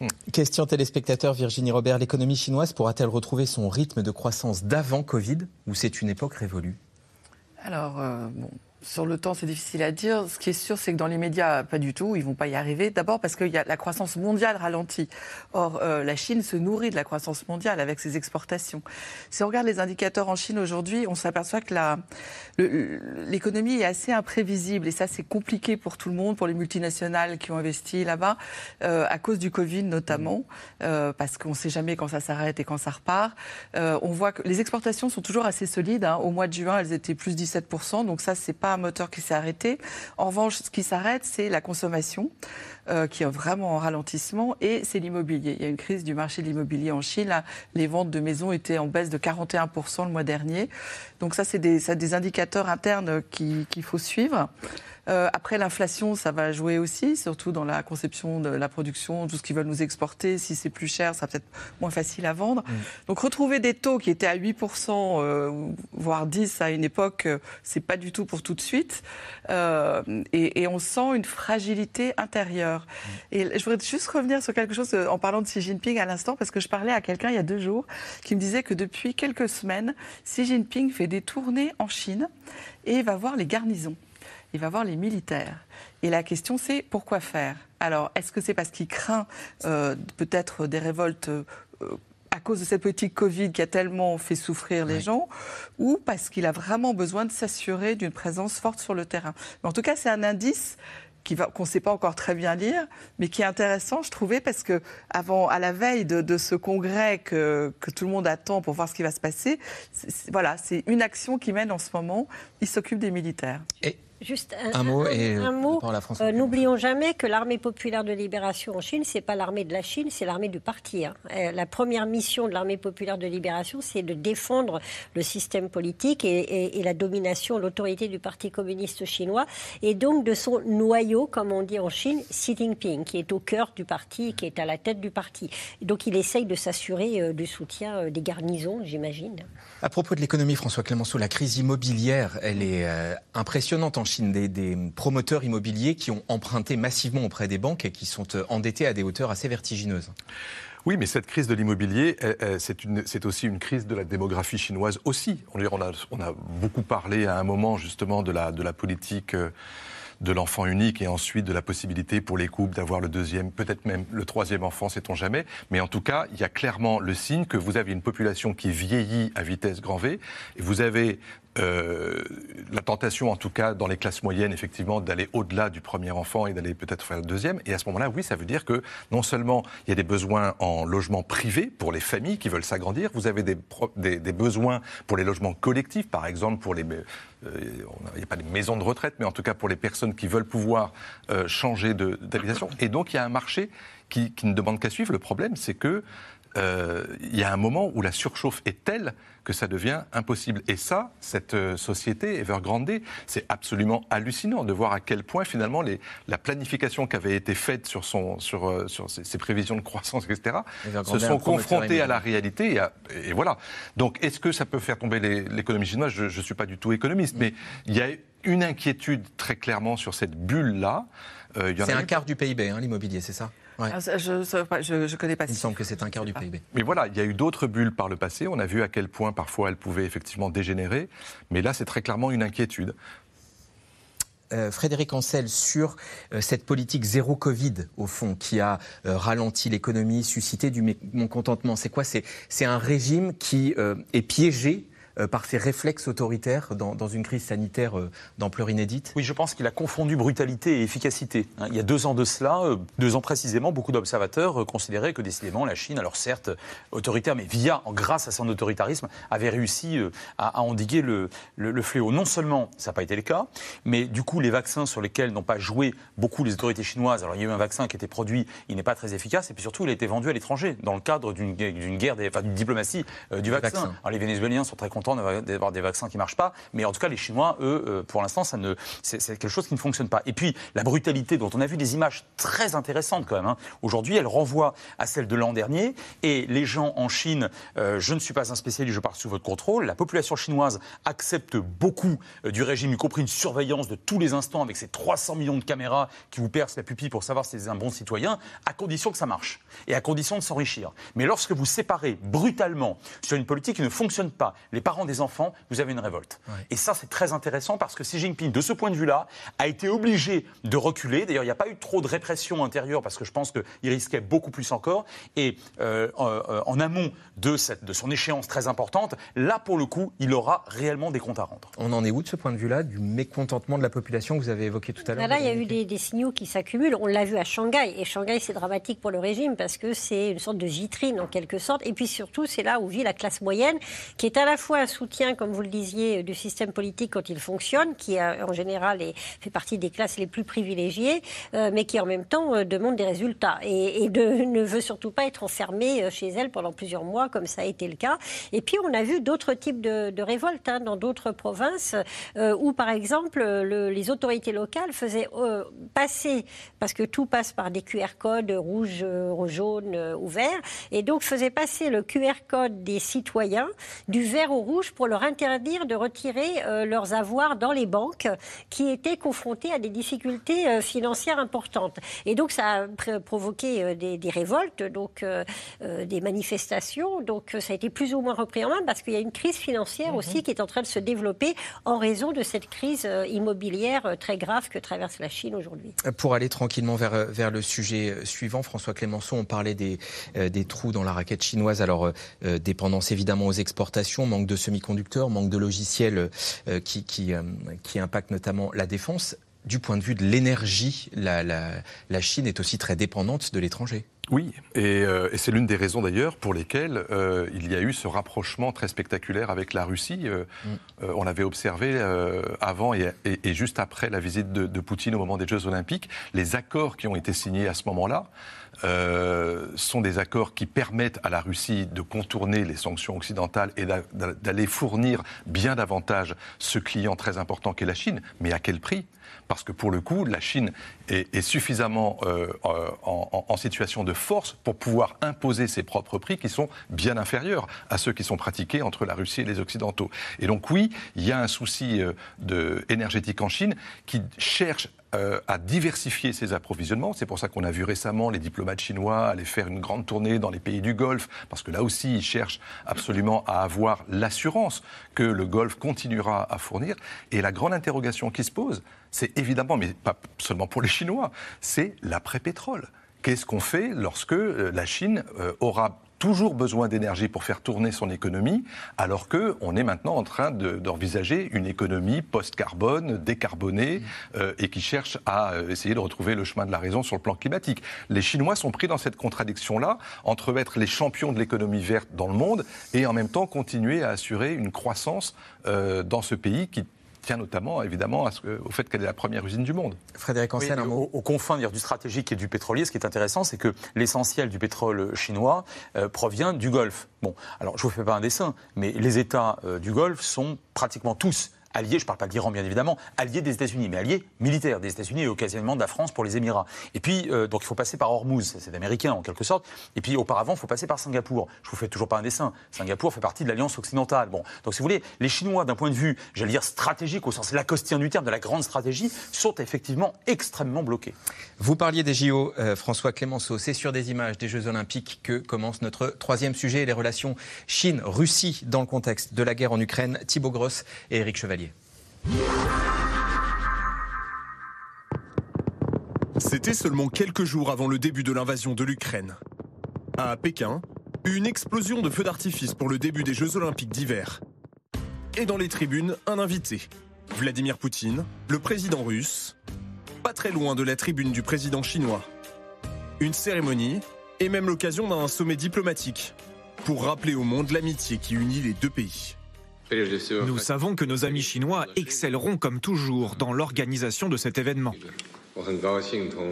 Hmm. Question téléspectateur Virginie Robert, l'économie chinoise pourra-t-elle retrouver son rythme de croissance d'avant Covid ou c'est une époque révolue? Alors, euh, bon, sur le temps, c'est difficile à dire. Ce qui est sûr, c'est que dans les médias, pas du tout. Ils vont pas y arriver. D'abord parce que y a la croissance mondiale ralentie. Or, euh, la Chine se nourrit de la croissance mondiale avec ses exportations. Si on regarde les indicateurs en Chine aujourd'hui, on s'aperçoit que l'économie est assez imprévisible. Et ça, c'est compliqué pour tout le monde, pour les multinationales qui ont investi là-bas, euh, à cause du Covid notamment, euh, parce qu'on ne sait jamais quand ça s'arrête et quand ça repart. on voit que les exportations sont toujours assez solides. Hein. Au mois de juin, elles étaient plus 17%. Donc ça, c'est pas un moteur qui s'est arrêté. En revanche, ce qui s'arrête, c'est la consommation. Euh, qui est vraiment en ralentissement, et c'est l'immobilier. Il y a une crise du marché de l'immobilier en Chine. Là, les ventes de maisons étaient en baisse de 41% le mois dernier. Donc ça, c'est des, des, indicateurs internes qu'il faut suivre. Euh, après, l'inflation, ça va jouer aussi, surtout dans la conception de la production, tout ce qu'ils veulent nous exporter. Si c'est plus cher, ça sera peut-être moins facile à vendre. Mm. Donc, retrouver des taux qui étaient à 8%, euh, voire 10% à une époque, c'est pas du tout pour tout de suite. Et, et, on sent une fragilité intérieure. Et je voudrais juste revenir sur quelque chose en parlant de Xi Jinping à l'instant, parce que je parlais à quelqu'un il y a deux jours qui me disait que depuis quelques semaines, Xi Jinping fait des tournées en Chine et va voir les garnisons il va voir les militaires. Et la question, c'est pourquoi faire? Alors, est-ce que c'est parce qu'il craint euh, peut-être des révoltes euh, à cause de cette politique Covid qui a tellement fait souffrir les gens, ou parce qu'il a vraiment besoin de s'assurer d'une présence forte sur le terrain? Mais en tout cas, c'est un indice qu'on ne sait pas encore très bien lire, mais qui est intéressant, je trouvais, parce que avant, à la veille de, ce congrès que, tout le monde attend pour voir ce qui va se passer, voilà, c'est une action qui mène en ce moment. Il s'occupe des militaires. Juste un, mot et un mot. Euh, n'oublions jamais que l'armée populaire de libération en Chine, c'est pas l'armée de la Chine, c'est l'armée du parti. Hein. Euh, la première mission de l'armée populaire de libération, c'est de défendre le système politique et, la domination, l'autorité du Parti communiste chinois, et donc de son noyau, comme on dit en Chine, Xi Jinping, qui est au cœur du parti, qui est à la tête du parti. donc il essaye de s'assurer euh, du soutien des garnisons, j'imagine. À propos de l'économie, François Clémenceau, la crise immobilière, elle est impressionnante en Chine des, promoteurs immobiliers qui ont emprunté massivement auprès des banques et qui sont euh, endettés à des hauteurs assez vertigineuses. Oui, mais cette crise de l'immobilier, c'est aussi une crise de la démographie chinoise aussi. On, a, beaucoup parlé à un moment justement de la, politique euh, de l'enfant unique et ensuite de la possibilité pour les couples d'avoir le deuxième, peut-être même le troisième enfant, sait-on jamais. Mais en tout cas, il y a clairement le signe que vous avez une population qui vieillit à vitesse grand V et vous avez euh, la tentation, en tout cas dans les classes moyennes, effectivement, d'aller au-delà du premier enfant et d'aller peut-être faire le deuxième. Et à ce moment-là, oui, ça veut dire que non seulement il y a des besoins en logement privé pour les familles qui veulent s'agrandir, vous avez des, besoins pour les logements collectifs, par exemple pour les... Euh, il n'y a pas des maisons de retraite, mais en tout cas pour les personnes qui veulent pouvoir euh, changer d'habitation. Et donc il y a un marché qui ne demande qu'à suivre. Le problème, c'est que euh, il y a un moment où la surchauffe est telle que ça devient impossible. Et ça, cette euh, société, Evergrande, c'est absolument hallucinant de voir à quel point finalement les, la planification qui avait été faite sur, son, sur, euh, sur ses, prévisions de croissance, etc., se sont confrontés à la réalité. Et, et, voilà. Donc est-ce que ça peut faire tomber l'économie chinoise? Je ne suis pas du tout économiste, mais il y a une inquiétude très clairement sur cette bulle-là. c'est un quart du PIB, hein, l'immobilier, c'est ça? Ah, je ne connais pas. Il me semble que c'est un quart du PIB. Mais voilà, il y a eu d'autres bulles par le passé. On a vu à quel point parfois elles pouvaient effectivement dégénérer. Mais là, c'est très clairement une inquiétude. Euh, Frédéric Ancel, sur euh, cette politique zéro Covid, au fond, qui a euh, ralenti l'économie, suscité du mécontentement. C'est quoi? C'est un régime qui est piégé par ses réflexes autoritaires dans, une crise sanitaire euh, d'ampleur inédite? Oui, je pense qu'il a confondu brutalité et efficacité. Hein, il y a deux ans de cela, euh, deux ans précisément, beaucoup d'observateurs considéraient que décidément la Chine, alors certes autoritaire, mais via, grâce à son autoritarisme, avait réussi à, endiguer le, le, fléau. Non seulement ça n'a pas été le cas, mais du coup les vaccins sur lesquels n'ont pas joué beaucoup les autorités chinoises, alors il y a eu un vaccin qui a été produit, il n'est pas très efficace, et puis surtout il a été vendu à l'étranger dans le cadre d'une guerre, d'une diplomatie du vaccin. Alors, les Vénézuéliens sont très contents d'avoir des vaccins qui ne marchent pas. Mais en tout cas, les Chinois, eux, euh, pour l'instant, c'est, quelque chose qui ne fonctionne pas. Et puis, la brutalité dont on a vu des images très intéressantes quand même. Hein. Aujourd'hui, elle renvoie à celle de l'an dernier. Et les gens en Chine, euh, je ne suis pas un spécialiste, je parle sous votre contrôle. La population chinoise accepte beaucoup euh, du régime, y compris une surveillance de tous les instants avec ces 300 millions de caméras qui vous percent la pupille pour savoir si c'est un bon citoyen, à condition que ça marche et à condition de s'enrichir. Mais lorsque vous séparez brutalement sur une politique qui ne fonctionne pas, les parents des enfants, vous avez une révolte. Et ça, c'est très intéressant parce que Xi Jinping, de ce point de vue-là, a été obligé de reculer. D'ailleurs, il n'y a pas eu trop de répression intérieure parce que je pense qu'il risquait beaucoup plus encore. Et euh, euh, en amont de, cette, de son échéance très importante, là, pour le coup, il aura réellement des comptes à rendre. On en est où de ce point de vue-là, du mécontentement de la population que vous avez évoqué tout à l'heure Là, il y a eu des, signaux qui s'accumulent. On l'a vu à Shanghai. Et Shanghai, c'est dramatique pour le régime parce que c'est une sorte de vitrine, en quelque sorte. Et puis surtout, c'est là où vit la classe moyenne, qui est à la fois un soutien, comme vous le disiez, du système politique quand il fonctionne, qui en général est, fait partie des classes les plus privilégiées, mais qui en même temps demande des résultats et, ne veut surtout pas être enfermée chez elle pendant plusieurs mois, comme ça a été le cas. Et puis on a vu d'autres types de, révoltes hein, dans d'autres provinces, où par exemple les autorités locales faisaient passer, parce que tout passe par des QR codes rouge, jaune ou vert, et donc faisaient passer le QR code des citoyens du vert au rouge pour leur interdire de retirer euh, leurs avoirs dans les banques qui étaient confrontés à des difficultés euh, financières importantes. Et donc ça a provoqué euh, des, révoltes, donc des manifestations. Donc ça a été plus ou moins repris en main parce qu'il y a une crise financière aussi mhm. qui est en train de se développer en raison de cette crise immobilière très grave que traverse la Chine aujourd'hui. Pour aller tranquillement vers, vers le sujet suivant, François Clémenceau, on parlait des, des trous dans la raquette chinoise. Alors, dépendance évidemment aux exportations, manque de semi-conducteurs, manque de logiciels euh, qui, qui, euh, impactent notamment la défense. Du point de vue de l'énergie, la, Chine est aussi très dépendante de l'étranger. Oui, et, euh, et c'est l'une des raisons d'ailleurs pour lesquelles il y a eu ce rapprochement très spectaculaire avec la Russie. Mm. on l'avait observé avant et, et, juste après la visite de, de, Poutine au moment des Jeux Olympiques. Les accords qui ont été signés à ce moment-là euh, sont des accords qui permettent à la Russie de contourner les sanctions occidentales et d'aller fournir bien davantage ce client très important qu'est la Chine. Mais à quel prix? Parce que pour le coup, la Chine est, suffisamment euh, en, en, situation de force pour pouvoir imposer ses propres prix qui sont bien inférieurs à ceux qui sont pratiqués entre la Russie et les Occidentaux. Et donc oui, il y a un souci euh, de, énergétique en Chine qui cherche euh, à diversifier ses approvisionnements. C'est pour ça qu'on a vu récemment les diplomates chinois aller faire une grande tournée dans les pays du Golfe, parce que là aussi, ils cherchent absolument à avoir l'assurance que le Golfe continuera à fournir. Et la grande interrogation qui se pose, c'est évidemment, mais pas seulement pour les Chinois, c'est l'après-pétrole. Qu'est-ce qu'on fait lorsque euh, la Chine euh, aura toujours besoin d'énergie pour faire tourner son économie, alors qu'on est maintenant en train d'envisager une économie post-carbone, décarbonée, mmh. euh, et qui cherche à euh, essayer de retrouver le chemin de la raison sur le plan climatique. Les Chinois sont pris dans cette contradiction-là, entre être les champions de l'économie verte dans le monde et en même temps continuer à assurer une croissance euh, dans ce pays qui tient notamment évidemment à ce au fait qu'elle est la première usine du monde. Frédéric Ancel, un mot. Aux, confins du stratégique et du pétrolier, ce qui est intéressant, c'est que l'essentiel du pétrole chinois euh, provient du Golfe. Bon, alors je ne vous fais pas un dessin, mais les États euh, du Golfe sont pratiquement tous alliés, je ne parle pas de l'Iran bien évidemment, alliés des États-Unis, mais alliés militaires des États-Unis et occasionnellement de la France pour les Émirats. Et puis, euh, donc il faut passer par Hormuz, c'est américain en quelque sorte. Et puis auparavant, il faut passer par Singapour. Je vous fais toujours pas un dessin. Singapour fait partie de l'Alliance occidentale. Bon, donc si vous voulez, les Chinois, d'un point de vue, j'allais dire stratégique au sens lacostien du terme, de la grande stratégie, sont effectivement extrêmement bloqués. Vous parliez des JO, euh, François Clémenceau. C'est sur des images des Jeux Olympiques que commence notre troisième sujet, les relations Chine-Russie dans le contexte de la guerre en Ukraine. Thibaut Gross et Éric Chevalier. C'était seulement quelques jours avant le début de l'invasion de l'Ukraine. À Pékin, une explosion de feux d'artifice pour le début des Jeux olympiques d'hiver. Et dans les tribunes, un invité, Vladimir Poutine, le président russe, pas très loin de la tribune du président chinois. Une cérémonie et même l'occasion d'un sommet diplomatique pour rappeler au monde l'amitié qui unit les deux pays. Nous savons que nos amis chinois excelleront comme toujours dans l'organisation de cet événement.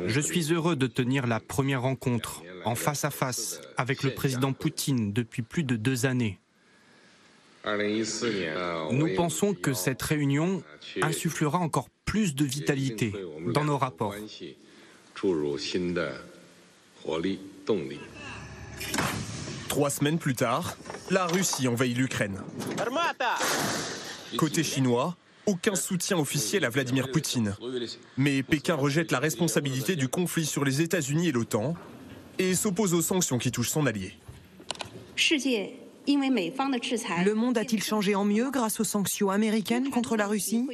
Je suis heureux de tenir la première rencontre en face à face avec le président Poutine depuis plus de deux années. Nous pensons que cette réunion insufflera encore plus de vitalité dans nos rapports. Trois semaines plus tard, la Russie envahit l'Ukraine. Côté chinois, aucun soutien officiel à Vladimir Poutine. Mais Pékin rejette la responsabilité du conflit sur les États-Unis et l'OTAN et s'oppose aux sanctions qui touchent son allié. Le monde a-t-il changé en mieux grâce aux sanctions américaines contre la Russie?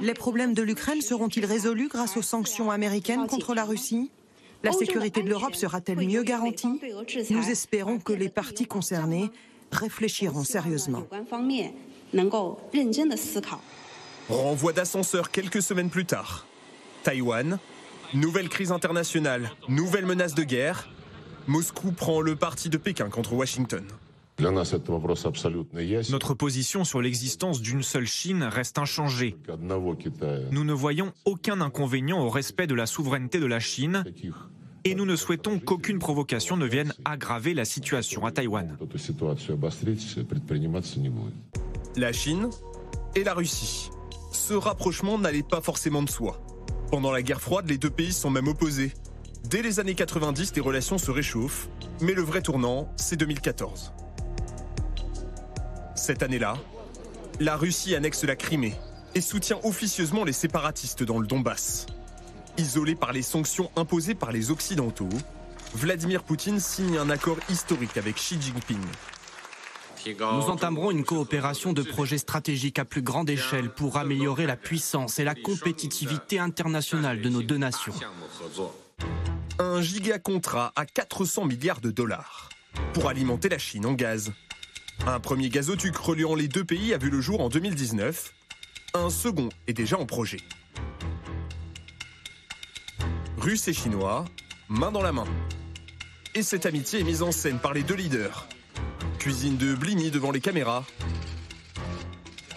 Les problèmes de l'Ukraine seront-ils résolus grâce aux sanctions américaines contre la Russie? La sécurité de l'Europe sera-t-elle mieux garantie Nous espérons que les partis concernés réfléchiront sérieusement. Renvoi d'ascenseur quelques semaines plus tard. Taïwan, nouvelle crise internationale, nouvelle menace de guerre. Moscou prend le parti de Pékin contre Washington. Notre position sur l'existence d'une seule Chine reste inchangée. Nous ne voyons aucun inconvénient au respect de la souveraineté de la Chine et nous ne souhaitons qu'aucune provocation ne vienne aggraver la situation à Taïwan. La Chine et la Russie. Ce rapprochement n'allait pas forcément de soi. Pendant la guerre froide, les deux pays sont même opposés. Dès les années 90, les relations se réchauffent, mais le vrai tournant, c'est 2014. Cette année-là, la Russie annexe la Crimée et soutient officieusement les séparatistes dans le Donbass. Isolé par les sanctions imposées par les Occidentaux, Vladimir Poutine signe un accord historique avec Xi Jinping. Nous entamerons une coopération de projets stratégiques à plus grande échelle pour améliorer la puissance et la compétitivité internationale de nos deux nations. Un giga-contrat à 400 milliards de dollars pour alimenter la Chine en gaz. Un premier gazoduc reliant les deux pays a vu le jour en 2019. Un second est déjà en projet. Russes et Chinois, main dans la main. Et cette amitié est mise en scène par les deux leaders. Cuisine de Blini devant les caméras.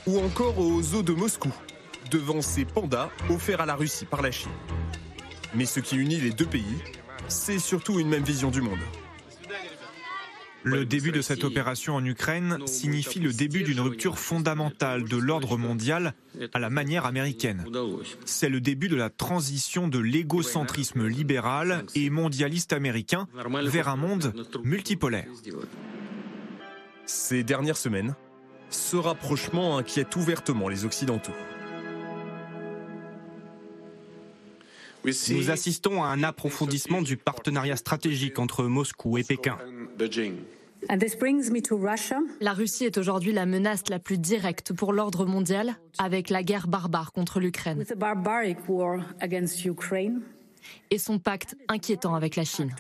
Ou encore aux zoo de Moscou, devant ces pandas offerts à la Russie par la Chine. Mais ce qui unit les deux pays, c'est surtout une même vision du monde. Le début de cette opération en Ukraine signifie le début d'une rupture fondamentale de l'ordre mondial à la manière américaine. C'est le début de la transition de l'égocentrisme libéral et mondialiste américain vers un monde multipolaire. Ces dernières semaines, ce rapprochement inquiète ouvertement les Occidentaux. Nous assistons à un approfondissement du partenariat stratégique entre Moscou et Pékin. La Russie est aujourd'hui la menace la plus directe pour l'ordre mondial avec la guerre barbare contre l'Ukraine et son pacte inquiétant avec la Chine.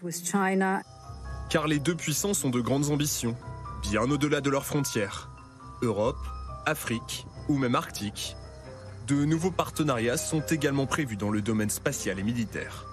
Car les deux puissances ont de grandes ambitions, bien au-delà de leurs frontières. Europe, Afrique ou même Arctique. De nouveaux partenariats sont également prévus dans le domaine spatial et militaire.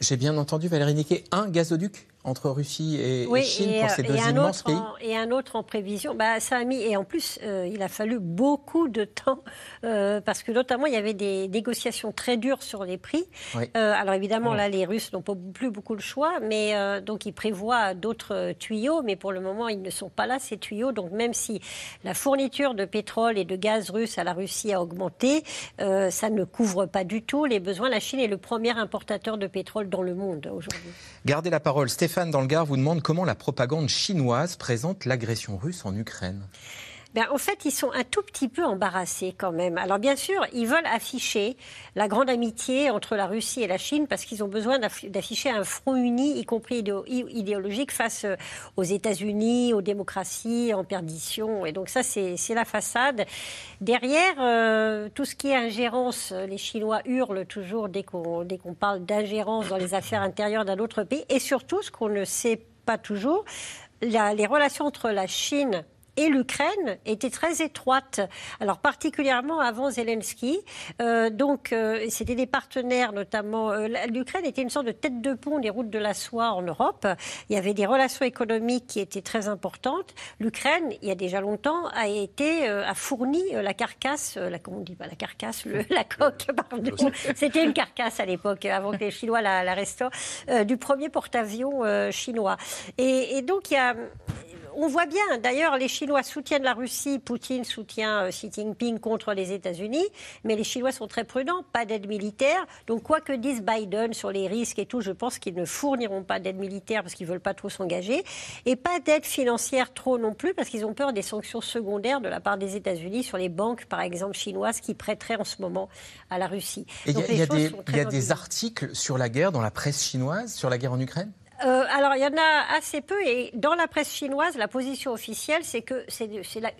J'ai bien entendu Valérie Niquet, un gazoduc entre Russie et, Chine pour ces deux et immenses pays Et un autre en prévision. Bah, ça a mis, et en plus, euh, il a fallu beaucoup de temps, euh, parce que notamment, il y avait des négociations très dures sur les prix. Euh, alors évidemment, là, les Russes n'ont plus beaucoup le choix, mais donc ils prévoient d'autres tuyaux, mais pour le moment, ils ne sont pas là, ces tuyaux. Donc même si la fourniture de pétrole et de gaz russe à la Russie a augmenté, ça ne couvre pas du tout les besoins. La Chine est le premier importateur de pétrole dans le monde aujourd'hui. Gardez la parole, Stéphane. Stéphane dans le Gard vous demande comment la propagande chinoise présente l'agression russe en Ukraine. Ben, en fait, ils sont un tout petit peu embarrassés quand même. Alors bien sûr, ils veulent afficher la grande amitié entre la Russie et la Chine parce qu'ils ont besoin d'afficher un front uni, y compris idéologique, face euh, aux États-Unis, aux démocraties en perdition. Et donc ça, c'est la façade. Derrière, euh, tout ce qui est ingérence, les Chinois hurlent toujours dès qu'on parle d'ingérence dans les affaires intérieures d'un autre pays. Et surtout, ce qu'on ne sait pas toujours, les relations entre la Chine et l'Ukraine était très étroite. Alors particulièrement avant Zelensky. Euh, donc euh, c'était des partenaires, notamment euh, l'Ukraine était une sorte de tête de pont des routes de la soie en Europe. Il y avait des relations économiques qui étaient très importantes. L'Ukraine, il y a déjà longtemps, a été a fourni la carcasse, la comment on dit pas la carcasse, la coque, pardon. C'était une carcasse à l'époque avant que les Chinois la, la restaurent, du premier porte-avions chinois. Et, et donc il y a on voit bien, d'ailleurs, les Chinois soutiennent la Russie, Poutine soutient euh, Xi Jinping contre les États-Unis, mais les Chinois sont très prudents, pas d'aide militaire. Donc, quoi que dise Biden sur les risques et tout, je pense qu'ils ne fourniront pas d'aide militaire parce qu'ils ne veulent pas trop s'engager, et pas d'aide financière trop non plus parce qu'ils ont peur des sanctions secondaires de la part des États-Unis sur les banques, par exemple, chinoises qui prêteraient en ce moment à la Russie. Il y a, des articles sur la guerre dans la presse chinoise, sur la guerre en Ukraine? Euh, alors, il y en a assez peu. Et dans la presse chinoise, la position officielle, c'est que c'est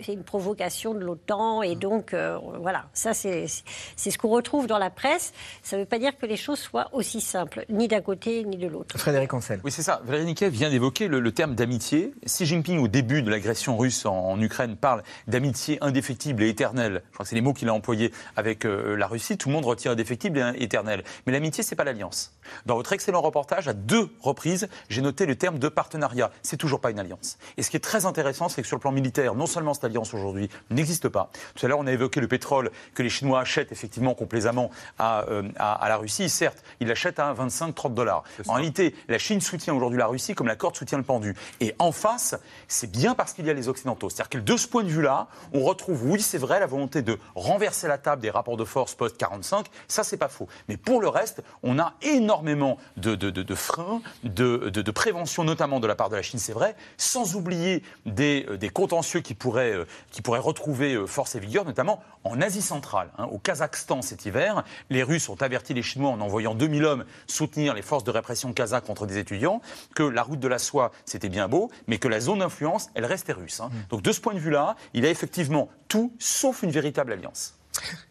une provocation de l'OTAN. Et donc, euh, voilà, ça, c'est ce qu'on retrouve dans la presse. Ça ne veut pas dire que les choses soient aussi simples, ni d'un côté, ni de l'autre. Frédéric Ancel. Oui, c'est ça. Valérie Niquet vient d'évoquer le, terme d'amitié. Xi Jinping, au début de l'agression russe en, Ukraine, parle d'amitié indéfectible et éternelle. Je crois que c'est les mots qu'il a employés avec euh, la Russie. Tout le monde retire indéfectible et éternel. Mais l'amitié, c'est pas l'alliance. Dans votre excellent reportage, à deux reprises, j'ai noté le terme de partenariat. C'est toujours pas une alliance. Et ce qui est très intéressant, c'est que sur le plan militaire, non seulement cette alliance aujourd'hui n'existe pas. Tout à l'heure, on a évoqué le pétrole que les Chinois achètent effectivement complaisamment à, euh, à, la Russie. Certes, ils l'achètent à 25-30 dollars. En réalité, la Chine soutient aujourd'hui la Russie comme la corde soutient le pendu. Et en face, c'est bien parce qu'il y a les Occidentaux. C'est-à-dire que de ce point de vue-là, on retrouve, oui, c'est vrai, la volonté de renverser la table des rapports de force post-45. Ça, c'est pas faux. Mais pour le reste, on a énormément de, de, de, de freins, de, prévention, notamment de la part de la Chine, c'est vrai, sans oublier des, euh, des contentieux qui pourraient, euh, qui pourraient retrouver euh, force et vigueur, notamment en Asie centrale. Hein. Au Kazakhstan cet hiver, les Russes ont averti les Chinois en envoyant 2000 hommes soutenir les forces de répression kazakhs contre des étudiants que la route de la soie, c'était bien beau, mais que la zone d'influence, elle restait russe. Hein. Mmh. Donc de ce point de vue-là, il a effectivement tout sauf une véritable alliance.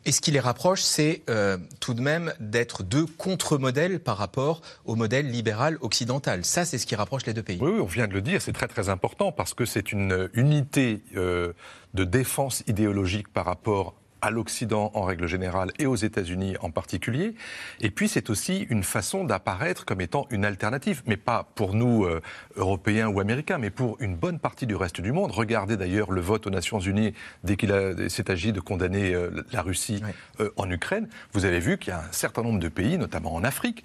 Et ce qui les rapproche, c'est euh, tout de même d'être deux contre-modèles par rapport au modèle libéral occidental. Ça, c'est ce qui rapproche les deux pays. Oui, on vient de le dire, c'est très très important parce que c'est une unité euh, de défense idéologique par rapport à l'Occident en règle générale et aux États-Unis en particulier. Et puis c'est aussi une façon d'apparaître comme étant une alternative, mais pas pour nous euh, Européens ou Américains, mais pour une bonne partie du reste du monde. Regardez d'ailleurs le vote aux Nations Unies dès qu'il s'est agi de condamner euh, la Russie euh, en Ukraine. Vous avez vu qu'il y a un certain nombre de pays, notamment en Afrique,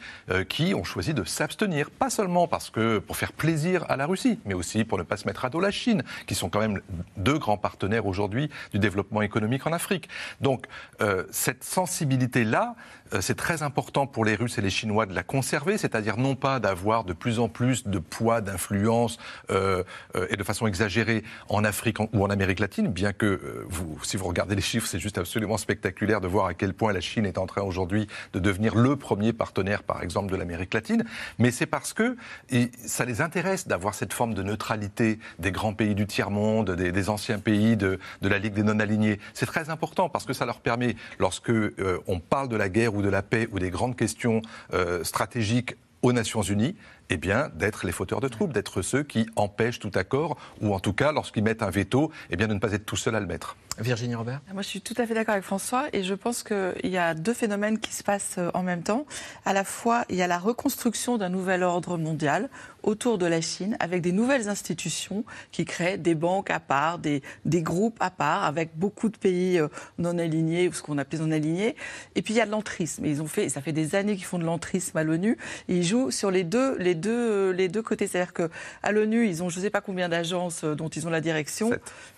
qui ont choisi de s'abstenir, pas seulement parce que pour faire plaisir à la Russie, mais aussi pour ne pas se mettre à dos la Chine, qui sont quand même deux grands partenaires aujourd'hui du développement économique en Afrique. Donc euh, cette sensibilité-là, c'est très important pour les Russes et les Chinois de la conserver, c'est-à-dire non pas d'avoir de plus en plus de poids, d'influence euh, et de façon exagérée en Afrique ou en Amérique latine, bien que vous, si vous regardez les chiffres, c'est juste absolument spectaculaire de voir à quel point la Chine est en train aujourd'hui de devenir le premier partenaire, par exemple, de l'Amérique latine. Mais c'est parce que ça les intéresse d'avoir cette forme de neutralité des grands pays du tiers-monde, des, anciens pays de, de la Ligue des non-alignés. C'est très important parce que ça leur permet, lorsque euh, on parle de la guerre ou de la paix ou des grandes questions euh, stratégiques aux Nations Unies, eh bien, d'être les fauteurs de troubles, d'être ceux qui empêchent tout accord, ou en tout cas, lorsqu'ils mettent un veto, eh bien, de ne pas être tout seul à le mettre. Virginie Robert Moi, je suis tout à fait d'accord avec François, et je pense qu'il y a deux phénomènes qui se passent euh, en même temps. À la fois, il y a la reconstruction d'un nouvel ordre mondial autour de la Chine, avec des nouvelles institutions qui créent des banques à part, des, des groupes à part, avec beaucoup de pays euh, non alignés, ou ce qu'on appelle non alignés. Et puis, il y a de l'entrisme. Ils ont fait, ça fait des années qu'ils font de l'entrisme à l'ONU, ils jouent sur les deux, les deux, les deux côtés. C'est-à-dire qu'à l'ONU, ils ont je ne sais pas combien d'agences euh, dont ils ont la direction.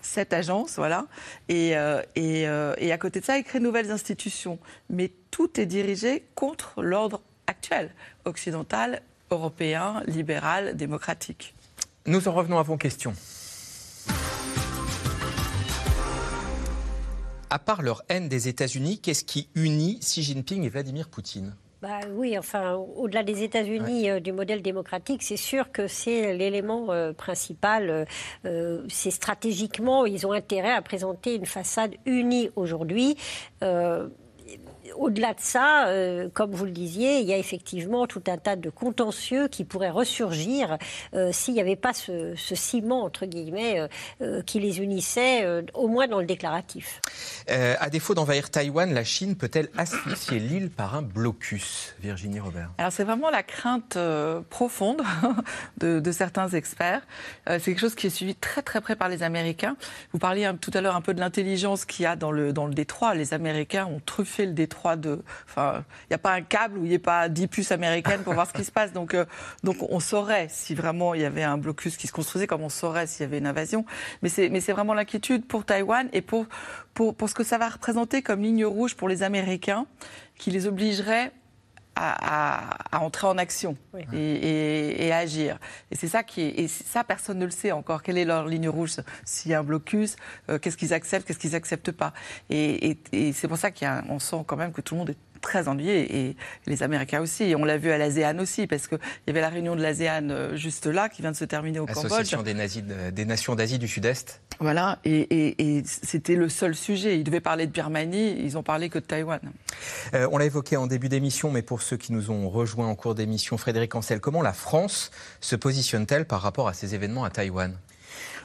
Sept. agences, voilà. Et, euh, et, euh, et, à côté de ça, ils créent de nouvelles institutions. Mais tout est dirigé contre l'ordre actuel, occidental, européen, libéral, démocratique. Nous en revenons à vos questions. À part leur haine des États-Unis, qu'est-ce qui unit Xi Jinping et Vladimir Poutine? Bah oui, enfin, au-delà des États-Unis, euh, du modèle démocratique, c'est sûr que c'est l'élément euh, principal. Euh, c'est stratégiquement, ils ont intérêt à présenter une façade unie aujourd'hui au-delà de ça, euh, comme vous le disiez, il y a effectivement tout un tas de contentieux qui pourraient ressurgir euh, s'il n'y avait pas ce, ciment, entre guillemets, euh, qui les unissait, au moins dans le déclaratif. à défaut d'envahir Taïwan, la Chine peut-elle asphyxier l'île par un blocus? Virginie Robert Alors c'est vraiment la crainte profonde de, certains experts. c'est quelque chose qui est suivi très très près par les Américains. Vous parliez tout à l'heure un peu de l'intelligence qu'il y a dans le, dans le détroit. Les Américains ont truffé le détroit il n'y a pas un câble où il n'y ait pas 10 puces américaines pour voir ce qui se passe. Donc, euh, donc on saurait si vraiment il y avait un blocus qui se construisait, comme on saurait s'il y avait une invasion. Mais c'est, vraiment l'inquiétude pour Taïwan et pour, pour, pour ce que ça va représenter comme ligne rouge pour les Américains, qui les obligerait à, entrer en action et, à agir. Et c'est ça qui est, et ça personne ne le sait encore. Quelle est leur ligne rouge? S'il y a un blocus, euh, qu'est-ce qu'ils acceptent, qu'est-ce qu'ils acceptent pas? Et, c'est pour ça qu'on sent quand même que tout le monde est très ennuyé et les Américains aussi. Et on l'a vu à l'ASEAN aussi, parce qu'il y avait la réunion de l'ASEAN euh, juste là, qui vient de se terminer au Cambodge. Association des, des nations d'Asie du Sud-Est. Voilà, et, c'était le seul sujet. Ils devaient parler de Birmanie, ils ont parlé que de Taïwan. Euh, on l'a évoqué en début d'émission, mais pour ceux qui nous ont rejoints en cours d'émission, Frédéric Ancel, comment la France se positionne-t-elle par rapport à ces événements à Taïwan?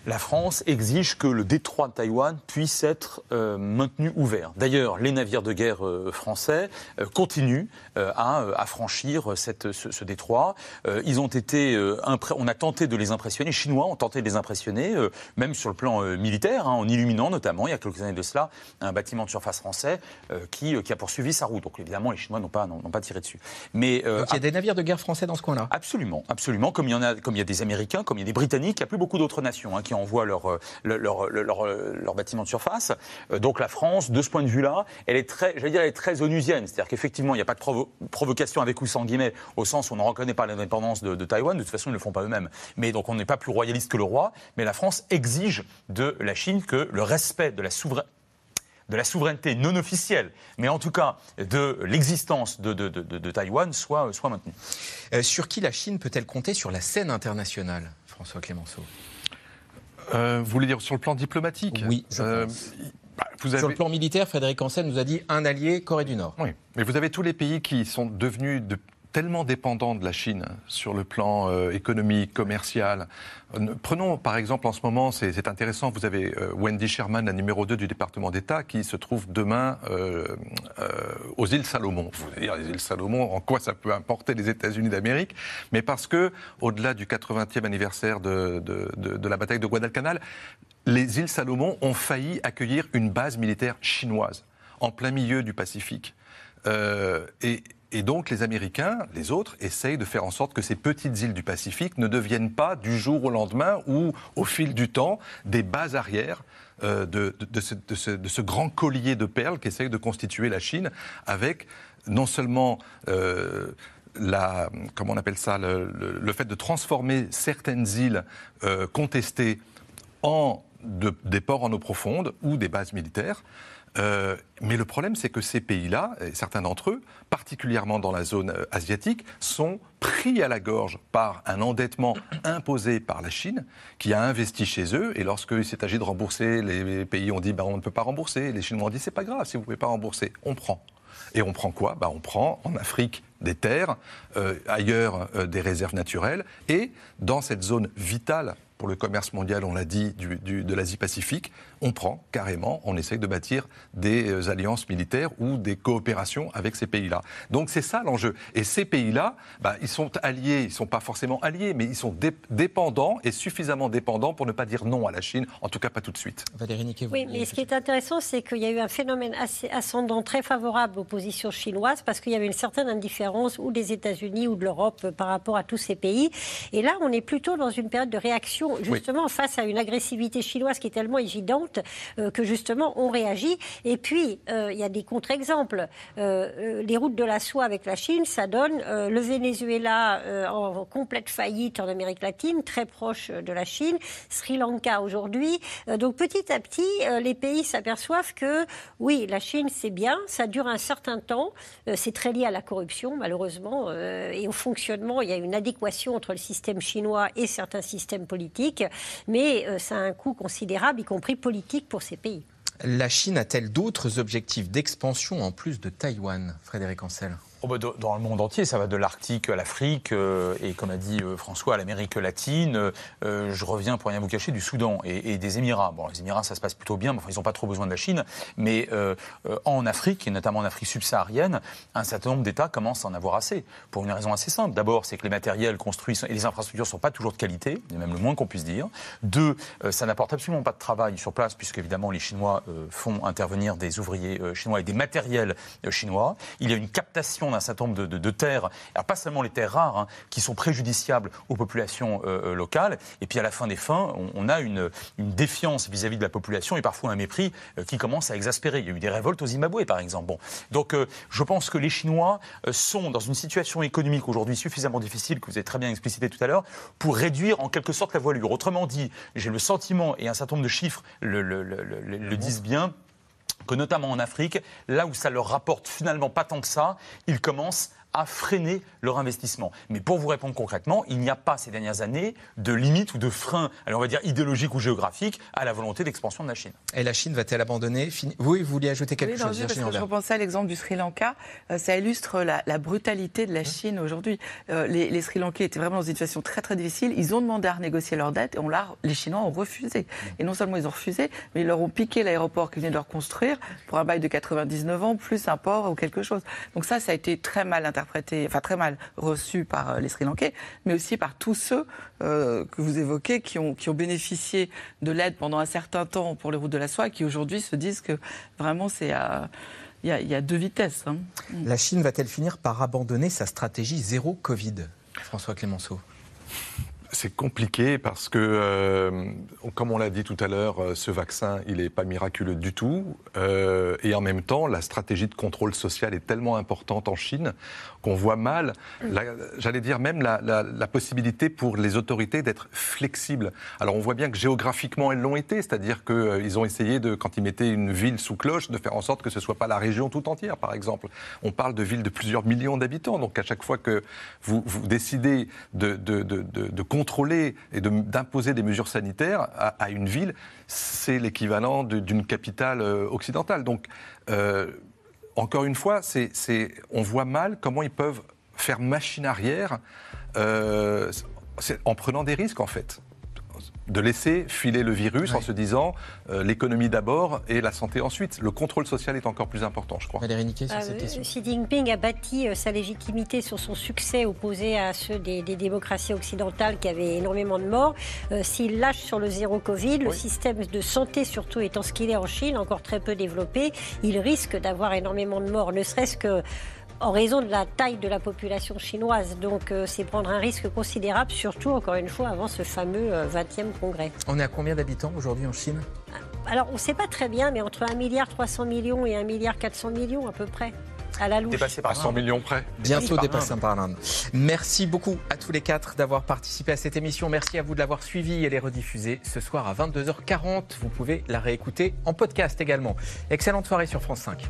La France exige que le détroit de Taïwan puisse être euh, maintenu ouvert. D'ailleurs, les navires de guerre euh, français euh, continuent à, franchir cette, ce, détroit. ils ont été, on a tenté de les impressionner, les Chinois ont tenté de les impressionner, même sur le plan militaire, hein, en illuminant notamment, il y a quelques années de cela, un bâtiment de surface français qui, qui, a poursuivi sa route. Donc évidemment, les Chinois n'ont pas, n'ont pas tiré dessus. Mais, Donc il y a des navires de guerre français dans ce coin-là? Absolument, absolument. Comme il y en a, comme il y a des Américains, comme il y a des Britanniques, il n'y a plus beaucoup d'autres nations hein, qui envoient leur, leur, leur, leur, bâtiment de surface. Euh, donc la France, de ce point de vue-là, elle est très, j'allais dire, elle est très onusienne. C'est-à-dire qu'effectivement, il n'y a pas de provocation avec ou sans guillemets, au sens où on ne reconnaît pas l'indépendance de, de, Taïwan. De toute façon, ils ne le font pas eux-mêmes. Mais donc on n'est pas plus royaliste que le roi. Mais la France exige de la Chine que le respect de la souveraineté non officielle, mais en tout cas de l'existence de, de, de, Taïwan soit, soit maintenue. Euh, sur qui la Chine peut-elle compter sur la scène internationale, François Clémenceau? Euh, vous voulez dire sur le plan diplomatique Oui, euh, bah, Sur le plan militaire, Frédéric Ancel nous a dit un allié, Corée du Nord. Oui, mais vous avez tous les pays qui sont devenus de tellement dépendant de la Chine sur le plan euh, économique, commercial. Prenons par exemple en ce moment, c'est intéressant, vous avez euh, Wendy Sherman, la numéro 2 du département d'État, qui se trouve demain euh, aux îles Salomon. Vous allez dire les îles Salomon, en quoi ça peut importer les États-Unis d'Amérique? Mais parce que, au-delà du 80e anniversaire de la bataille de Guadalcanal, les îles Salomon ont failli accueillir une base militaire chinoise en plein milieu du Pacifique. et et donc les Américains, les autres, essayent de faire en sorte que ces petites îles du Pacifique ne deviennent pas du jour au lendemain ou au fil du temps des bases arrières euh, de, ce, grand collier de perles qu'essaye de constituer la Chine avec non seulement euh, la, comment on appelle ça, le, fait de transformer certaines îles euh, contestées en des ports en eau profonde ou des bases militaires, euh, mais le problème, c'est que ces pays-là, certains d'entre eux, particulièrement dans la zone euh, asiatique, sont pris à la gorge par un endettement imposé par la Chine, qui a investi chez eux. Et lorsqu'il s'est agi de rembourser, les pays ont dit bah, on ne peut pas rembourser. Les Chinois ont dit c'est pas grave, si vous ne pouvez pas rembourser, on prend. Et on prend quoi? Bah, On prend en Afrique des terres, euh, ailleurs des réserves naturelles, et dans cette zone vitale pour le commerce mondial, on l'a dit, de l'Asie-Pacifique, on prend carrément, on essaye de bâtir des euh, alliances militaires ou des coopérations avec ces pays-là. Donc c'est ça l'enjeu. Et ces pays-là, bah, ils sont alliés, ils ne sont pas forcément alliés, mais ils sont dépendants et suffisamment dépendants pour ne pas dire non à la Chine, en tout cas pas tout de suite. Valérie Niquet, Oui, mais ce qui est intéressant, c'est qu'il y a eu un phénomène assez ascendant très favorable aux positions chinoises parce qu'il y avait une certaine indifférence ou des États-Unis ou de l'Europe par rapport à tous ces pays. Et là, on est plutôt dans une période de réaction justement face à une agressivité chinoise qui est tellement évidente euh, que justement on réagit. Et puis euh, il y a des contre-exemples. Euh, les routes de la soie avec la Chine, ça donne le Venezuela en complète faillite en Amérique latine, très proche de la Chine, Sri Lanka aujourd'hui. donc petit à petit, les pays s'aperçoivent que oui, la Chine c'est bien, ça dure un certain temps, c'est très lié à la corruption malheureusement et au fonctionnement. Il y a une adéquation entre le système chinois et certains systèmes politiques mais ça a un coût considérable, y compris politique, La Chine a-t-elle d'autres objectifs d'expansion en plus de Taïwan, Frédéric Ancel Oh, bah, dans le monde entier, ça va de l'Arctique à l'Afrique euh, et, comme a dit euh, François, à l'Amérique latine. Euh, je reviens pour rien vous cacher du Soudan et, des Émirats. Bon, les Émirats, ça se passe plutôt bien, mais ils n'ont pas trop besoin de la Chine. Mais en Afrique, et notamment en Afrique subsaharienne, un certain nombre d'États commencent à en avoir assez. Pour une raison assez simple. D'abord, c'est que les matériels construits et les infrastructures ne sont pas toujours de qualité, même le moins qu'on puisse dire. Deux, ça n'apporte absolument pas de travail sur place, puisque évidemment les Chinois font intervenir des ouvriers chinois et des matériels chinois. Il y a une captation d'un certain nombre de, terres, alors pas seulement les terres rares, hein, qui sont préjudiciables aux populations euh, euh, locales. Et puis à la fin des fins, on, a une, défiance vis-à-vis de la population et parfois un mépris euh, qui commence à exaspérer. Il y a eu des révoltes au Zimbabwe, par exemple. Bon. Donc je pense que les Chinois sont dans une situation économique aujourd'hui suffisamment difficile, que vous avez très bien explicité tout à l'heure, pour réduire en quelque sorte la voilure. Autrement dit, j'ai le sentiment, et un certain nombre de chiffres le disent bien, que notamment en Afrique, là où ça leur rapporte finalement pas tant que ça, ils commencent à freiner leur investissement. Mais pour vous répondre concrètement, il n'y a pas ces dernières années de limite ou de frein, alors on va dire idéologique ou géographique, à la volonté d'expansion de la Chine. Et la Chine va-t-elle abandonner Oui, vous vouliez ajouter quelque chose parce que Je repensais à l'exemple du Sri Lanka. Euh, ça illustre la, brutalité de la Chine aujourd'hui. Euh, les, Sri Lankais étaient vraiment dans une situation très très difficile. Ils ont demandé à renégocier leur dette et on les Chinois ont refusé. Et non seulement ils ont refusé, mais ils leur ont piqué l'aéroport qu'ils venaient de leur construire pour un bail de 99 ans, plus un port ou quelque chose. Donc ça, ça a été très mal interprété, enfin très mal reçu par euh, les Sri Lankais, mais aussi par tous ceux euh, que vous évoquez qui ont, qui ont bénéficié de l'aide pendant un certain temps pour les routes de la soie, qui aujourd'hui se disent que vraiment c'est il y, a, deux vitesses. Hein. La Chine va-t-elle finir par abandonner sa stratégie zéro Covid? François Clémenceau c'est compliqué parce que, euh, comme on l'a dit tout à l'heure, euh, ce vaccin, il n'est pas miraculeux du tout. Euh, et en même temps, la stratégie de contrôle social est tellement importante en Chine qu'on voit mal, j'allais dire même la, possibilité pour les autorités d'être flexibles. Alors on voit bien que géographiquement, elles l'ont été, c'est-à-dire qu'ils ont essayé, de, quand ils mettaient une ville sous cloche, de faire en sorte que ce ne soit pas la région tout entière, par exemple. On parle de villes de plusieurs millions d'habitants, donc à chaque fois que vous, décidez de, de, de, de contrôler et d'imposer des mesures sanitaires à, une ville, c'est l'équivalent d'une capitale euh, occidentale. Donc, euh, encore une fois, on voit mal comment ils peuvent faire machine arrière euh, en prenant des risques, en fait de laisser filer le virus en se disant euh, l'économie d'abord et la santé ensuite. Le contrôle social est encore plus important, je crois. Valérie Niquet, sur ah, cette question. Xi Jinping a bâti euh, sa légitimité sur son succès opposé à ceux des, démocraties occidentales qui avaient énormément de morts. Euh, s'il lâche sur le zéro Covid, le système de santé surtout étant ce qu'il est en Chine, encore très peu développé, il risque d'avoir énormément de morts, ne serait-ce que en raison de la taille de la population chinoise. Donc euh, c'est prendre un risque considérable, surtout encore une fois avant ce fameux 20e euh, congrès. On est à combien d'habitants aujourd'hui en Chine? Alors on ne sait pas très bien, mais entre 1 milliard 300 millions et 1 milliard 400 millions à peu près. À la louche. Dépassé par 100 millions près. Bientôt dépassé par l'Inde. Merci beaucoup à tous les quatre d'avoir participé à cette émission. Merci à vous de l'avoir suivi et les rediffuser ce soir à 22h40. Vous pouvez la réécouter en podcast également. Excellente soirée sur France 5.